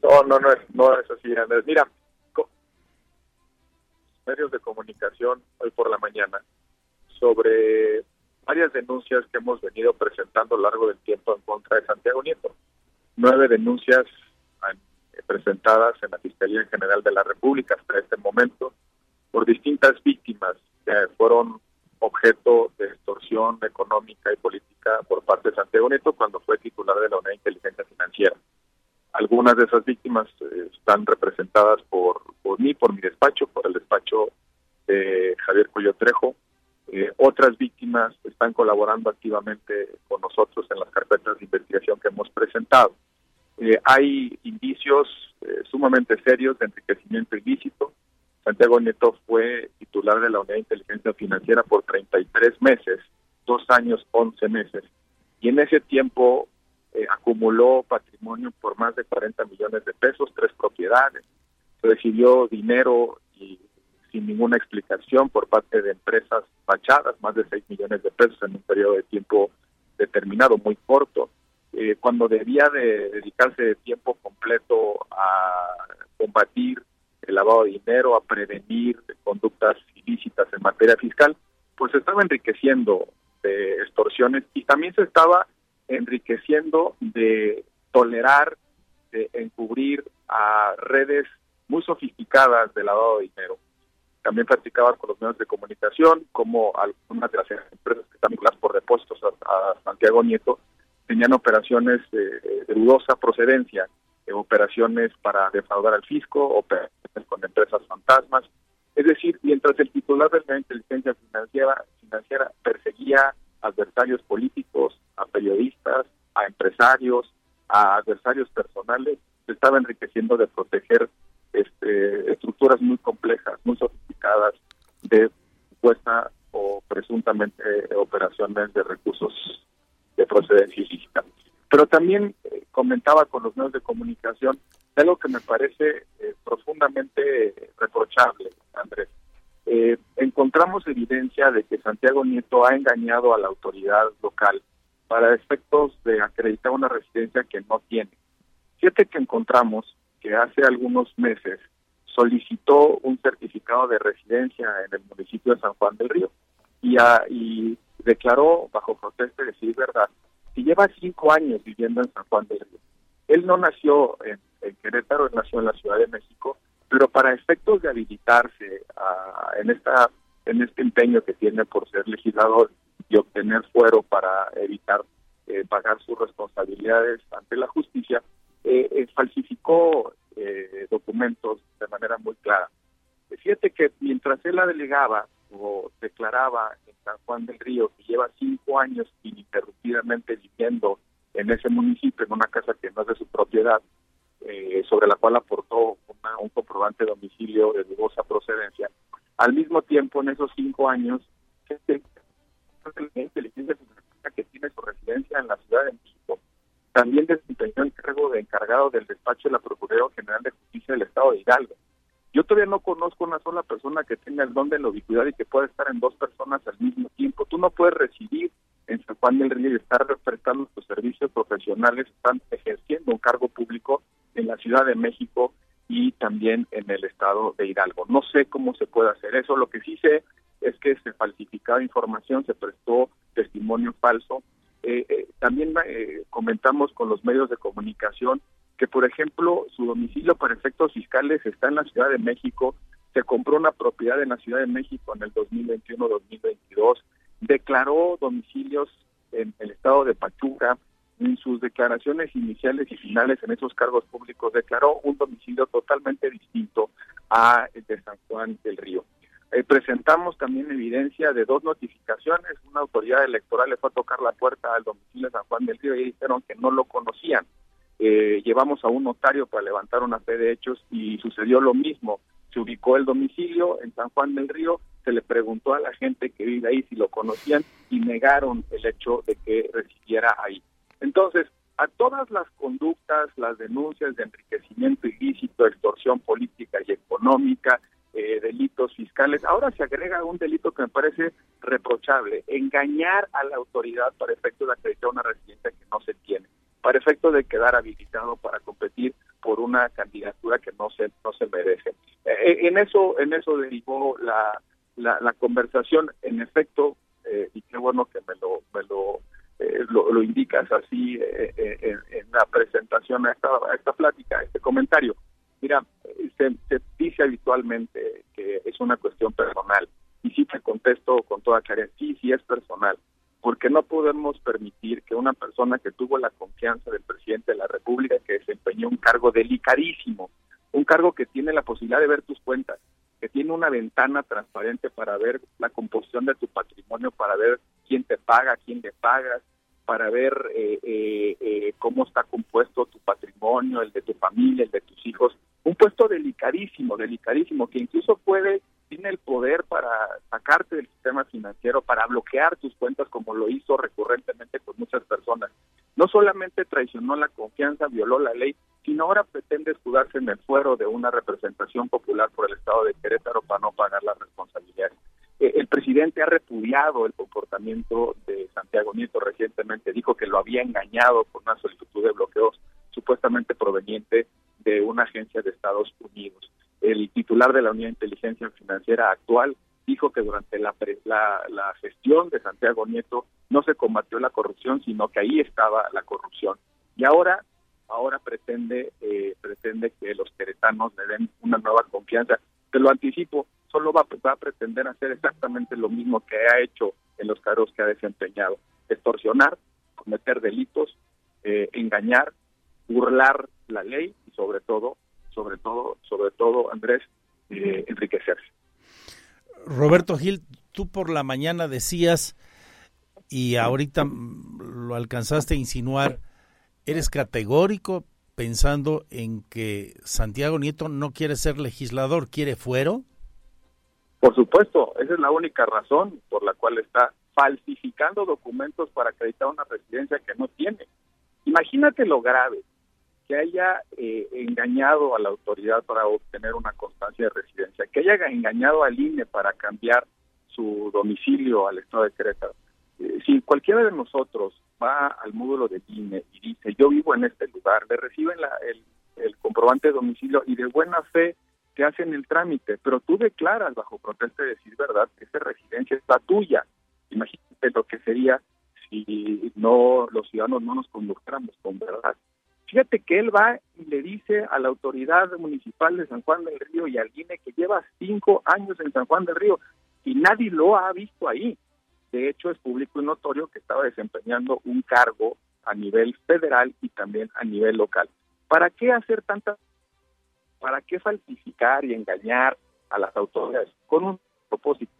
No, no, no es, no es así, Andrés. Mira, medios de comunicación hoy por la mañana sobre varias denuncias que hemos venido presentando a lo largo del tiempo en contra de Santiago Nieto. Nueve denuncias presentadas en la Fiscalía General de la República hasta este momento por distintas víctimas que fueron objeto de extorsión económica y política por parte de Santiago Neto cuando fue titular de la Unidad de Inteligencia Financiera. Algunas de esas víctimas eh, están representadas por, por mí, por mi despacho, por el despacho de Javier Cuyo Trejo. Eh, otras víctimas están colaborando activamente con nosotros en las carpetas de investigación que hemos presentado. Eh, hay indicios sumamente serios de enriquecimiento ilícito, Santiago Nieto fue titular de la Unidad de Inteligencia Financiera por 33 meses, dos años, 11 meses. Y en ese tiempo eh, acumuló patrimonio por más de 40 millones de pesos, tres propiedades. Recibió dinero y sin ninguna explicación por parte de empresas fachadas, más de 6 millones de pesos en un periodo de tiempo determinado, muy corto. Eh, cuando debía de dedicarse de tiempo completo a combatir lavado de dinero, a prevenir conductas ilícitas en materia fiscal, pues se estaba enriqueciendo de extorsiones y también se estaba enriqueciendo de tolerar, de encubrir a redes muy sofisticadas de lavado de dinero. También platicaba con los medios de comunicación como algunas de las empresas que están vinculadas por depósitos a, Santiago Nieto tenían operaciones de, dudosa procedencia, operaciones para defraudar al fisco, operaciones con empresas fantasmas. Es decir, mientras el titular de la inteligencia financiera, financiera perseguía adversarios políticos, a periodistas, a empresarios, a adversarios personales, se estaba enriqueciendo de proteger este, estructuras muy complejas, muy sofisticadas de supuesta o presuntamente operaciones de recursos de procedencia ilícita. Pero también eh, comentaba con los medios de comunicación algo que me parece eh, profundamente reprochable, Andrés. Eh, encontramos evidencia de que Santiago Nieto ha engañado a la autoridad local para efectos de acreditar una residencia que no tiene. Fíjate que encontramos que hace algunos meses solicitó un certificado de residencia en el municipio de San Juan del Río y, y declaró bajo protesta de decir verdad que lleva cinco años viviendo en San Juan del Río. Él no nació en, Querétaro, él nació en la Ciudad de México, pero para efectos de habilitarse en esta en este empeño que tiene por ser legislador y obtener fuero para evitar eh, pagar sus responsabilidades ante la justicia, eh, eh, falsificó documentos de manera muy clara. Fíjate que mientras él la delegaba o declaraba en San Juan del Río que lleva cinco años ininterrumpidamente viviendo en ese municipio, en una casa que no es de su propiedad, sobre la cual aportó un comprobante de domicilio de dudosa procedencia, al mismo tiempo en esos cinco años, inteligencia que tiene su residencia en la Ciudad de México, también desempeñó el cargo de encargado del despacho de la Procuraduría General de Justicia del Estado de Hidalgo. Yo todavía no conozco una sola persona que tenga el don de la ubicuidad y que pueda estar en dos personas al mismo tiempo. Tú no puedes residir en San Juan del Río y estar prestando tus servicios profesionales, están ejerciendo un cargo público en la Ciudad de México y también en el estado de Hidalgo. No sé cómo se puede hacer eso. Lo que sí sé es que se falsificaba información, se prestó testimonio falso. Eh, eh, también eh, comentamos con los medios de comunicación que, por ejemplo, su domicilio para efectos fiscales está en la Ciudad de México, se compró una propiedad en la Ciudad de México en el 2021-2022, declaró domicilios en el estado de Pachuca, en sus declaraciones iniciales y finales en esos cargos públicos declaró un domicilio totalmente distinto a el de San Juan del Río. Eh, presentamos también evidencia de dos notificaciones. Una autoridad electoral le fue a tocar la puerta al domicilio de San Juan del Río y dijeron que no lo conocían. Eh, llevamos a un notario para levantar una fe de hechos y sucedió lo mismo. Se ubicó el domicilio en San Juan del Río, se le preguntó a la gente que vive ahí si lo conocían y negaron el hecho de que residiera ahí. Entonces, a todas las conductas, las denuncias de enriquecimiento ilícito, extorsión política y económica, eh, delitos fiscales. Ahora se agrega un delito que me parece reprochable, engañar a la autoridad para efecto de acreditar una residencia que no se para efecto de quedar habilitado para competir por una candidatura que no se no se merece. Eh, eh, en eso en eso derivó la, la, conversación. En efecto, y qué bueno que me lo me lo lo, indicas así en, la presentación a esta, a esta plática, este comentario. Mira, se, dice habitualmente que es una cuestión personal. Y sí te contesto con toda claridad, sí, sí es personal. Porque no podemos permitir que una persona que tuvo la confianza del presidente de la República, que desempeñó un cargo delicadísimo, un cargo que tiene la posibilidad de ver tus cuentas, que tiene una ventana transparente para ver la composición de tu patrimonio, para ver quién te paga, quién le pagas, para ver eh, eh, eh, cómo está compuesto tu patrimonio, el de tu familia, el de tus hijos. Un puesto delicadísimo, delicadísimo, que incluso puede, tiene el poder para sacarte del sistema financiero, para bloquear tus cuentas como lo hizo recurrentemente con muchas personas. No solamente traicionó la confianza, violó la ley, sino ahora pretende escudarse en el fuero de una representación popular por el Estado de Querétaro para no pagar las responsabilidades. Eh, el presidente ha repudiado el comportamiento de Santiago Nieto recientemente, dijo que lo había engañado con una solicitud de bloqueos supuestamente proveniente de una agencia de Estados Unidos. El titular de la Unidad de Inteligencia Financiera actual dijo que durante la, la, gestión de Santiago Nieto no se combatió la corrupción, sino que ahí estaba la corrupción. Y ahora, ahora pretende, eh, pretende que los queretanos le den una nueva confianza. Te lo anticipo, solo va, a pretender hacer exactamente lo mismo que ha hecho en los cargos que ha desempeñado, extorsionar, cometer delitos eh, engañar, burlar la ley y sobre todo, sobre todo, sobre todo, Andrés, eh, enriquecerse. Roberto Gil, tú por la mañana decías y ahorita lo alcanzaste a insinuar, eres categórico pensando en que Santiago Nieto no quiere ser legislador, quiere fuero. Por supuesto, esa es la única razón por la cual está falsificando documentos para acreditar una residencia que no tiene. Imagínate lo grave, que haya eh, engañado a la autoridad para obtener una constancia de residencia, que haya engañado al INE para cambiar su domicilio al estado de Querétaro. Eh, si cualquiera de nosotros va al módulo de INE y dice, yo vivo en este lugar, le reciben el, el comprobante de domicilio y de buena fe te hacen el trámite, pero tú declaras bajo protesta de decir verdad que esa residencia es la tuya Imagínate lo que sería si no los ciudadanos no nos condujéramos con verdad. Fíjate que él va y le dice a la autoridad municipal de San Juan del Río y al INE que lleva cinco años en San Juan del Río y nadie lo ha visto ahí. De hecho, es público y notorio que estaba desempeñando un cargo a nivel federal y también a nivel local. ¿Para qué hacer tanta, para qué falsificar y engañar a las autoridades? Con un propósito,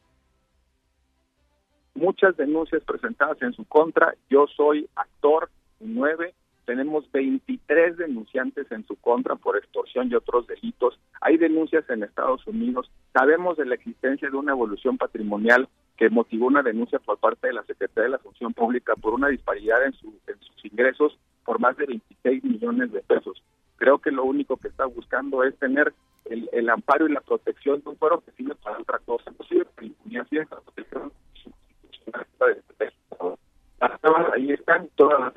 muchas denuncias presentadas en su contra. Yo soy actor nueve, tenemos 23 denunciantes en su contra por extorsión y otros delitos. Hay denuncias en Estados Unidos. Sabemos de la existencia de una evolución patrimonial que motivó una denuncia por parte de la Secretaría de la Función Pública por una disparidad en, sus ingresos por más de 26 millones de pesos. Creo que lo único que está buscando es tener el, amparo y la protección de un fuero que sirve para otra cosa, no sirve para esa protección ahí están todas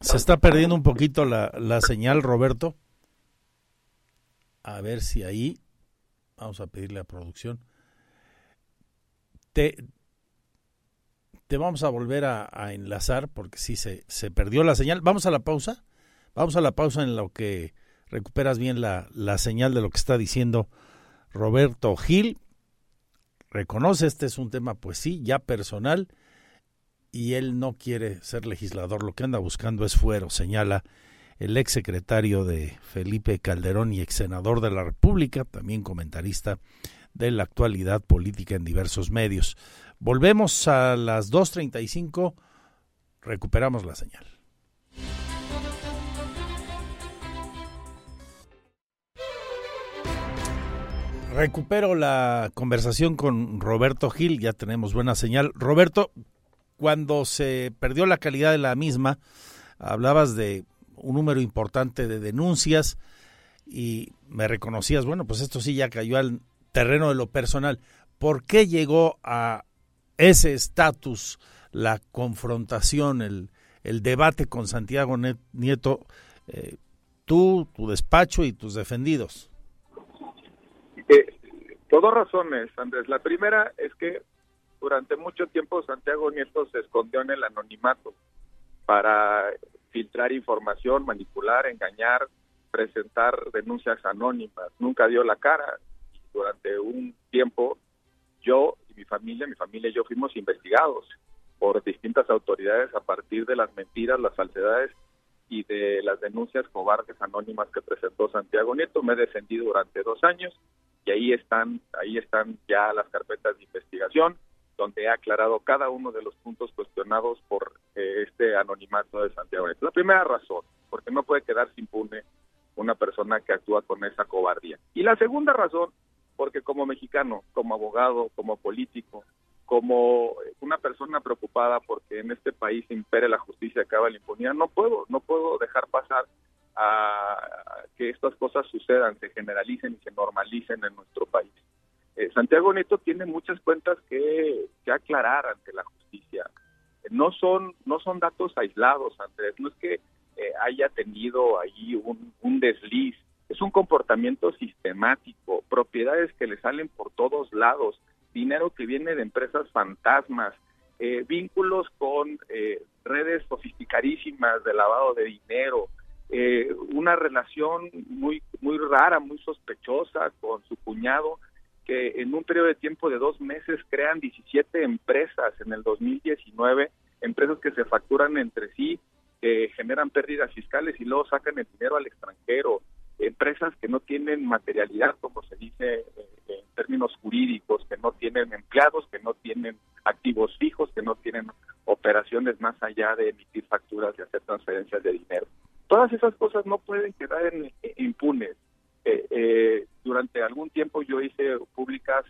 se está perdiendo un poquito la, la señal, Roberto. A ver si ahí vamos a pedirle a producción. Te, te vamos a volver a, a enlazar porque sí se, se perdió la señal. Vamos a la pausa. Vamos a la pausa en lo que recuperas bien la, la señal de lo que está diciendo Roberto Gil reconoce este es un tema, pues sí, ya personal, y él no quiere ser legislador, lo que anda buscando es fuero, señala el ex secretario de Felipe Calderón y ex senador de la República, también comentarista de la actualidad política en diversos medios. Volvemos a las 2.35, recuperamos la señal. Recupero la conversación con Roberto Gil, ya tenemos buena señal. Roberto, cuando se perdió la calidad de la misma, hablabas de un número importante de denuncias y me reconocías, bueno, pues esto sí ya cayó al terreno de lo personal. ¿Por qué llegó a ese estatus la confrontación, el, el, debate con Santiago Nieto, eh, tú, tu despacho y tus defendidos? dos razones, Andrés. La primera es que durante mucho tiempo Santiago Nieto se escondió en el anonimato para filtrar información, manipular, engañar, presentar denuncias anónimas. Nunca dio la cara. Durante un tiempo yo y mi familia, mi familia y yo fuimos investigados por distintas autoridades a partir de las mentiras, las falsedades y de las denuncias cobardes anónimas que presentó Santiago Nieto. Me he defendido durante dos años y ahí están, ahí están ya las carpetas de investigación, donde ha aclarado cada uno de los puntos cuestionados por eh, este anonimato de Santiago. La primera razón, porque no puede quedarse impune una persona que actúa con esa cobardía. Y la segunda razón, porque como mexicano, como abogado, como político, como una persona preocupada porque en este país impere la justicia, acaba la impunidad, no puedo, no puedo dejar pasar a que estas cosas sucedan, se generalicen y se normalicen en nuestro país. Eh, Santiago Neto tiene muchas cuentas que, aclarar ante la justicia. no son no son datos aislados, Andrés. No es que eh, haya tenido ahí un, desliz. Es un comportamiento sistemático, propiedades que le salen por todos lados, dinero que viene de empresas fantasmas, eh, vínculos con redes sofisticadísimas de lavado de dinero, eh, una relación muy, muy rara, muy sospechosa con su cuñado, que en un periodo de tiempo de dos meses crean 17 empresas en el 2019 empresas que se facturan entre sí, que generan pérdidas fiscales y luego sacan el dinero al extranjero, empresas que no tienen materialidad, como se dice eh, en términos jurídicos, que no tienen empleados, que no tienen activos fijos, que no tienen operaciones más allá de emitir facturas y hacer transferencias de dinero. Todas esas cosas no pueden quedar en, impunes. Eh, eh, durante algún tiempo yo hice públicas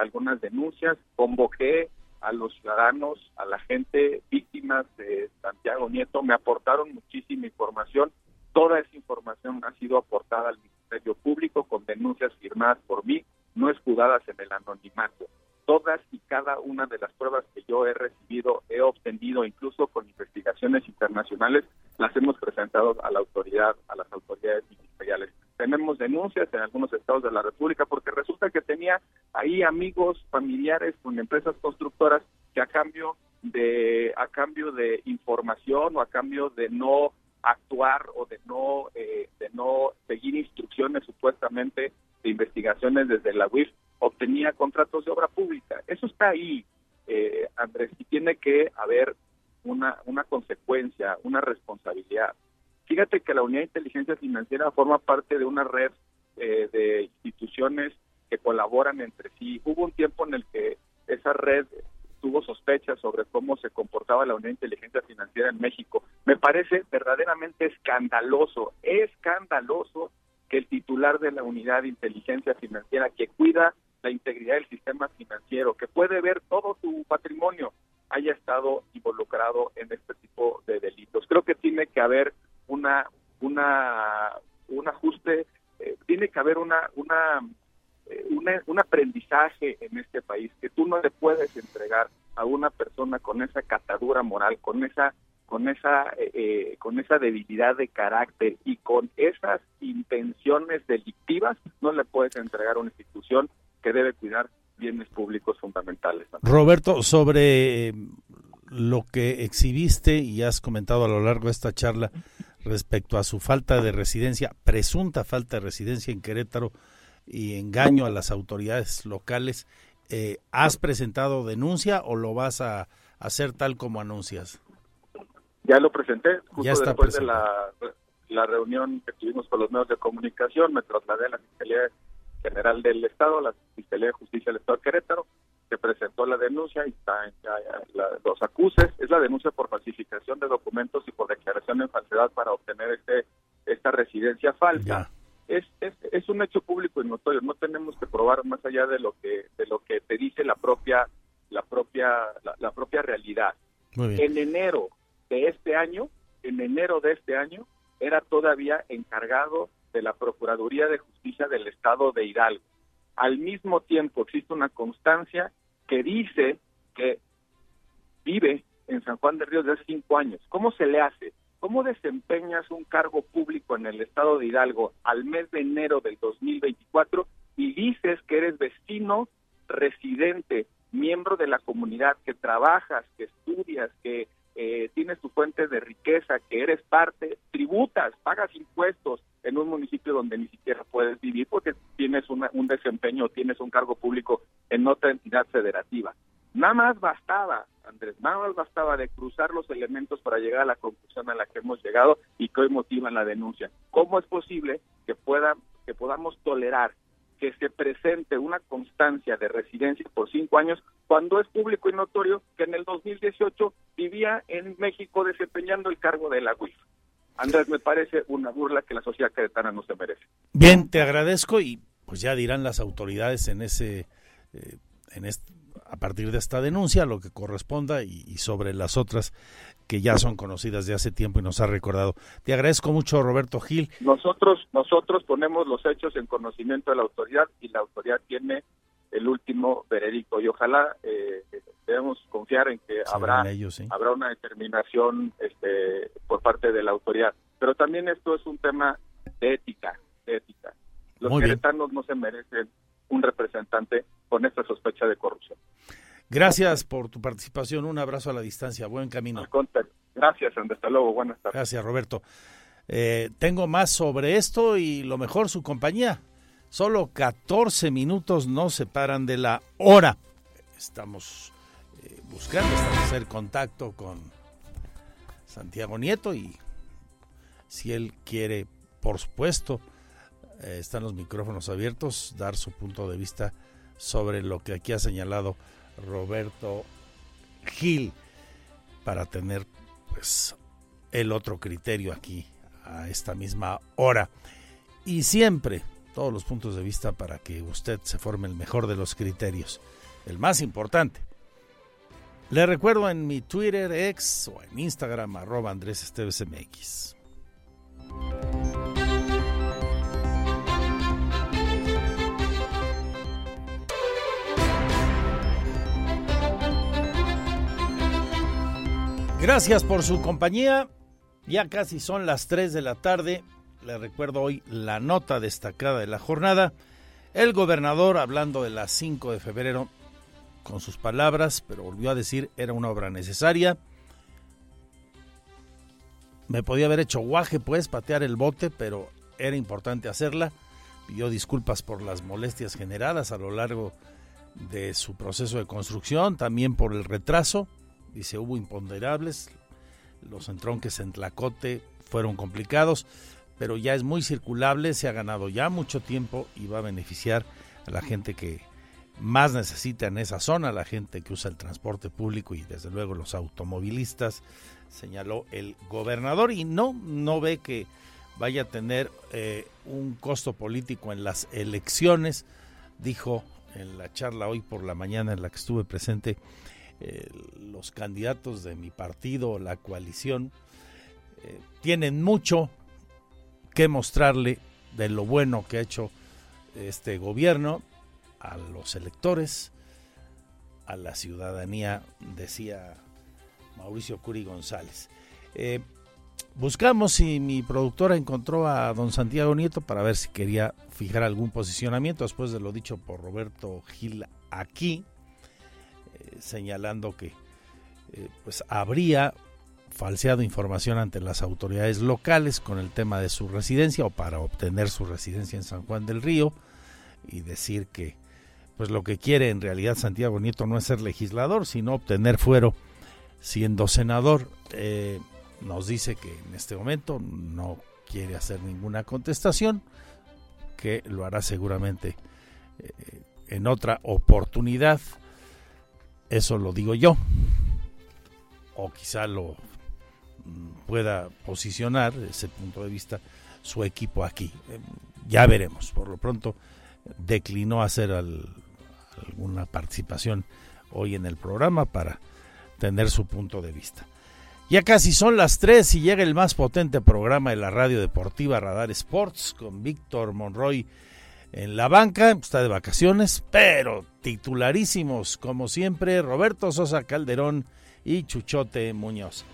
algunas denuncias, convoqué a los ciudadanos, a la gente víctimas de Santiago Nieto, me aportaron muchísima información Toda esa información ha sido aportada al Ministerio Público con denuncias firmadas por mí, no escudadas en el anonimato. Todas y cada una de las pruebas que yo he recibido, he obtenido, incluso con investigaciones internacionales, las hemos presentado a la autoridad, a las autoridades ministeriales. Tenemos denuncias en algunos estados de la República porque resulta que tenía ahí amigos familiares con empresas constructoras que a cambio de a cambio de información o a cambio de no actuar o de no eh, de no seguir instrucciones supuestamente de investigaciones desde la UIF obtenía contratos de obra pública. Eso está ahí, eh, Andrés, y tiene que haber una, una consecuencia, una responsabilidad. Fíjate que la Unidad de Inteligencia Financiera forma parte de una red eh, de instituciones que colaboran entre sí. Hubo un tiempo en el que esa red tuvo sospechas sobre cómo se comportaba la Unidad de Inteligencia Financiera en México. Me parece verdaderamente escandaloso, escandaloso que el titular de la Unidad de Inteligencia Financiera, que cuida la integridad del sistema financiero, que puede ver todo su patrimonio, haya estado involucrado en este tipo de delitos. Creo que tiene que haber una una un ajuste, eh, tiene que haber una una eh, un aprendizaje en este país que tú no le puedes entregar a una persona con esa catadura moral, con esa con esa eh, eh, con esa debilidad de carácter y con esas intenciones delictivas no le puedes entregar a una institución que debe cuidar bienes públicos fundamentales. Roberto, sobre lo que exhibiste y has comentado a lo largo de esta charla respecto a su falta de residencia, presunta falta de residencia en Querétaro, y engaño a las autoridades locales. Eh, ¿Has presentado denuncia o lo vas a hacer tal como anuncias? Ya lo presenté, justo después de la, la reunión que tuvimos con los medios de comunicación, me trasladé a la Fiscalía General del Estado, la Fiscalía de Justicia del Estado de Querétaro, que presentó la denuncia y está los acuses. Es la denuncia por falsificación de documentos y por declaración en falsedad para obtener este esta residencia falsa es, es, es un hecho público y notorio, no tenemos que probar más allá de lo que de lo que te dice la propia la propia la, propia realidad. En enero de este año, en enero de este año era todavía encargado de la Procuraduría de Justicia del Estado de Hidalgo. Al mismo tiempo existe una constancia que dice que vive en San Juan de Ríos desde hace cinco años. ¿Cómo se le hace? ¿Cómo desempeñas un cargo público en el estado de Hidalgo al mes de enero del 2024 y dices que eres vecino, residente, miembro de la comunidad, que trabajas, que estudias, que eh, tienes tu fuente de riqueza, que eres parte, tributas, pagas impuestos en un municipio donde ni siquiera puedes vivir porque tienes un desempeño, tienes un cargo público en otra entidad federativa. Nada más bastaba, Andrés, nada más bastaba de cruzar los elementos para llegar a la conclusión a la que hemos llegado y que hoy motivan la denuncia. ¿Cómo es posible que, pueda, que podamos tolerar que se presente una constancia de residencia por cinco años cuando es público y notorio que en el 2018 vivía en México desempeñando el cargo de la UIF? Andrés, me parece una burla que la sociedad queretana no se merece. Bien, te agradezco y pues ya dirán las autoridades en ese, eh, en este, a partir de esta denuncia lo que corresponda y, sobre las otras que ya son conocidas de hace tiempo y nos ha recordado. Te agradezco mucho, Roberto Gil. Nosotros, nosotros ponemos los hechos en conocimiento de la autoridad y la autoridad tiene el último veredicto y ojalá eh, debemos confiar en que habrá habrá una determinación este, por parte de la autoridad. Pero también esto es un tema de ética, de ética. Los queretanos no se merecen un representante con esta sospecha de corrupción. Gracias por tu participación. Un abrazo a la distancia. Buen camino. Gracias, Hasta luego. Buenas tardes. Gracias, Roberto. Eh, tengo más sobre esto y lo mejor, su compañía. Solo 14 minutos nos separan de la hora. Estamos eh, buscando establecer contacto con Santiago Nieto y si él quiere, por supuesto, eh, están los micrófonos abiertos, dar su punto de vista sobre lo que aquí ha señalado Roberto Gil para tener pues el otro criterio aquí a esta misma hora. Y siempre todos los puntos de vista para que usted se forme el mejor de los criterios, el más importante. Le recuerdo en mi Twitter, ex o en Instagram, arroba Andrés Esteves MX. Gracias por su compañía. Ya casi son las 3 de la tarde. Le recuerdo hoy la nota destacada de la jornada. El gobernador, hablando de las 5 de febrero, con sus palabras, pero volvió a decir era una obra necesaria. Me podía haber hecho guaje, pues, patear el bote, pero era importante hacerla. Pidió disculpas por las molestias generadas a lo largo de su proceso de construcción, también por el retraso. Dice, hubo imponderables, los entronques en Tlacote fueron complicados, pero ya es muy circulable, se ha ganado ya mucho tiempo y va a beneficiar a la gente que más necesita en esa zona, la gente que usa el transporte público y desde luego los automovilistas, señaló el gobernador. Y no, no ve que vaya a tener eh, un costo político en las elecciones, dijo en la charla hoy por la mañana en la que estuve presente los candidatos de mi partido, la coalición, eh, tienen mucho que mostrarle de lo bueno que ha hecho este gobierno a los electores, a la ciudadanía, decía Mauricio Curi González. Eh, buscamos si mi productora encontró a don Santiago Nieto para ver si quería fijar algún posicionamiento después de lo dicho por Roberto Gil aquí señalando que eh, pues habría falseado información ante las autoridades locales con el tema de su residencia o para obtener su residencia en San Juan del Río y decir que pues lo que quiere en realidad Santiago Nieto no es ser legislador sino obtener fuero siendo senador. Eh, nos dice que en este momento no quiere hacer ninguna contestación que lo hará seguramente eh, en otra oportunidad eso lo digo yo. O quizá lo mm, pueda posicionar ese punto de vista su equipo aquí. Eh, ya veremos. Por lo pronto declinó hacer alguna participación hoy en el programa para tener su punto de vista. Ya casi son las 3 y llega el más potente programa de la radio deportiva Radar Sports con Víctor Monroy en la banca, está de vacaciones, pero titularísimos, como siempre, Roberto Sosa Calderón y Chuchote Muñoz.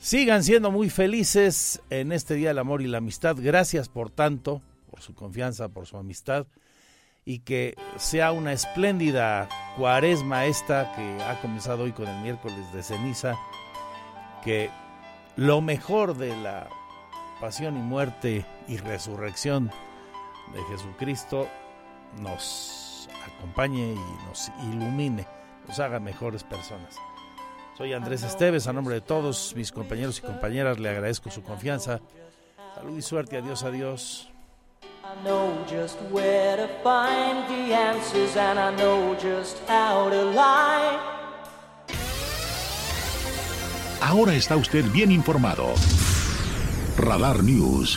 Sigan siendo muy felices en este Día del Amor y la Amistad. Gracias por tanto, por su confianza, por su amistad. Y que sea una espléndida cuaresma esta que ha comenzado hoy con el miércoles de ceniza. Que lo mejor de la pasión y muerte y resurrección de Jesucristo nos acompañe y nos ilumine, nos haga mejores personas. Soy Andrés Esteves, a nombre de todos mis compañeros y compañeras le agradezco su confianza. Salud y suerte, adiós, adiós. Ahora está usted bien informado. Radar News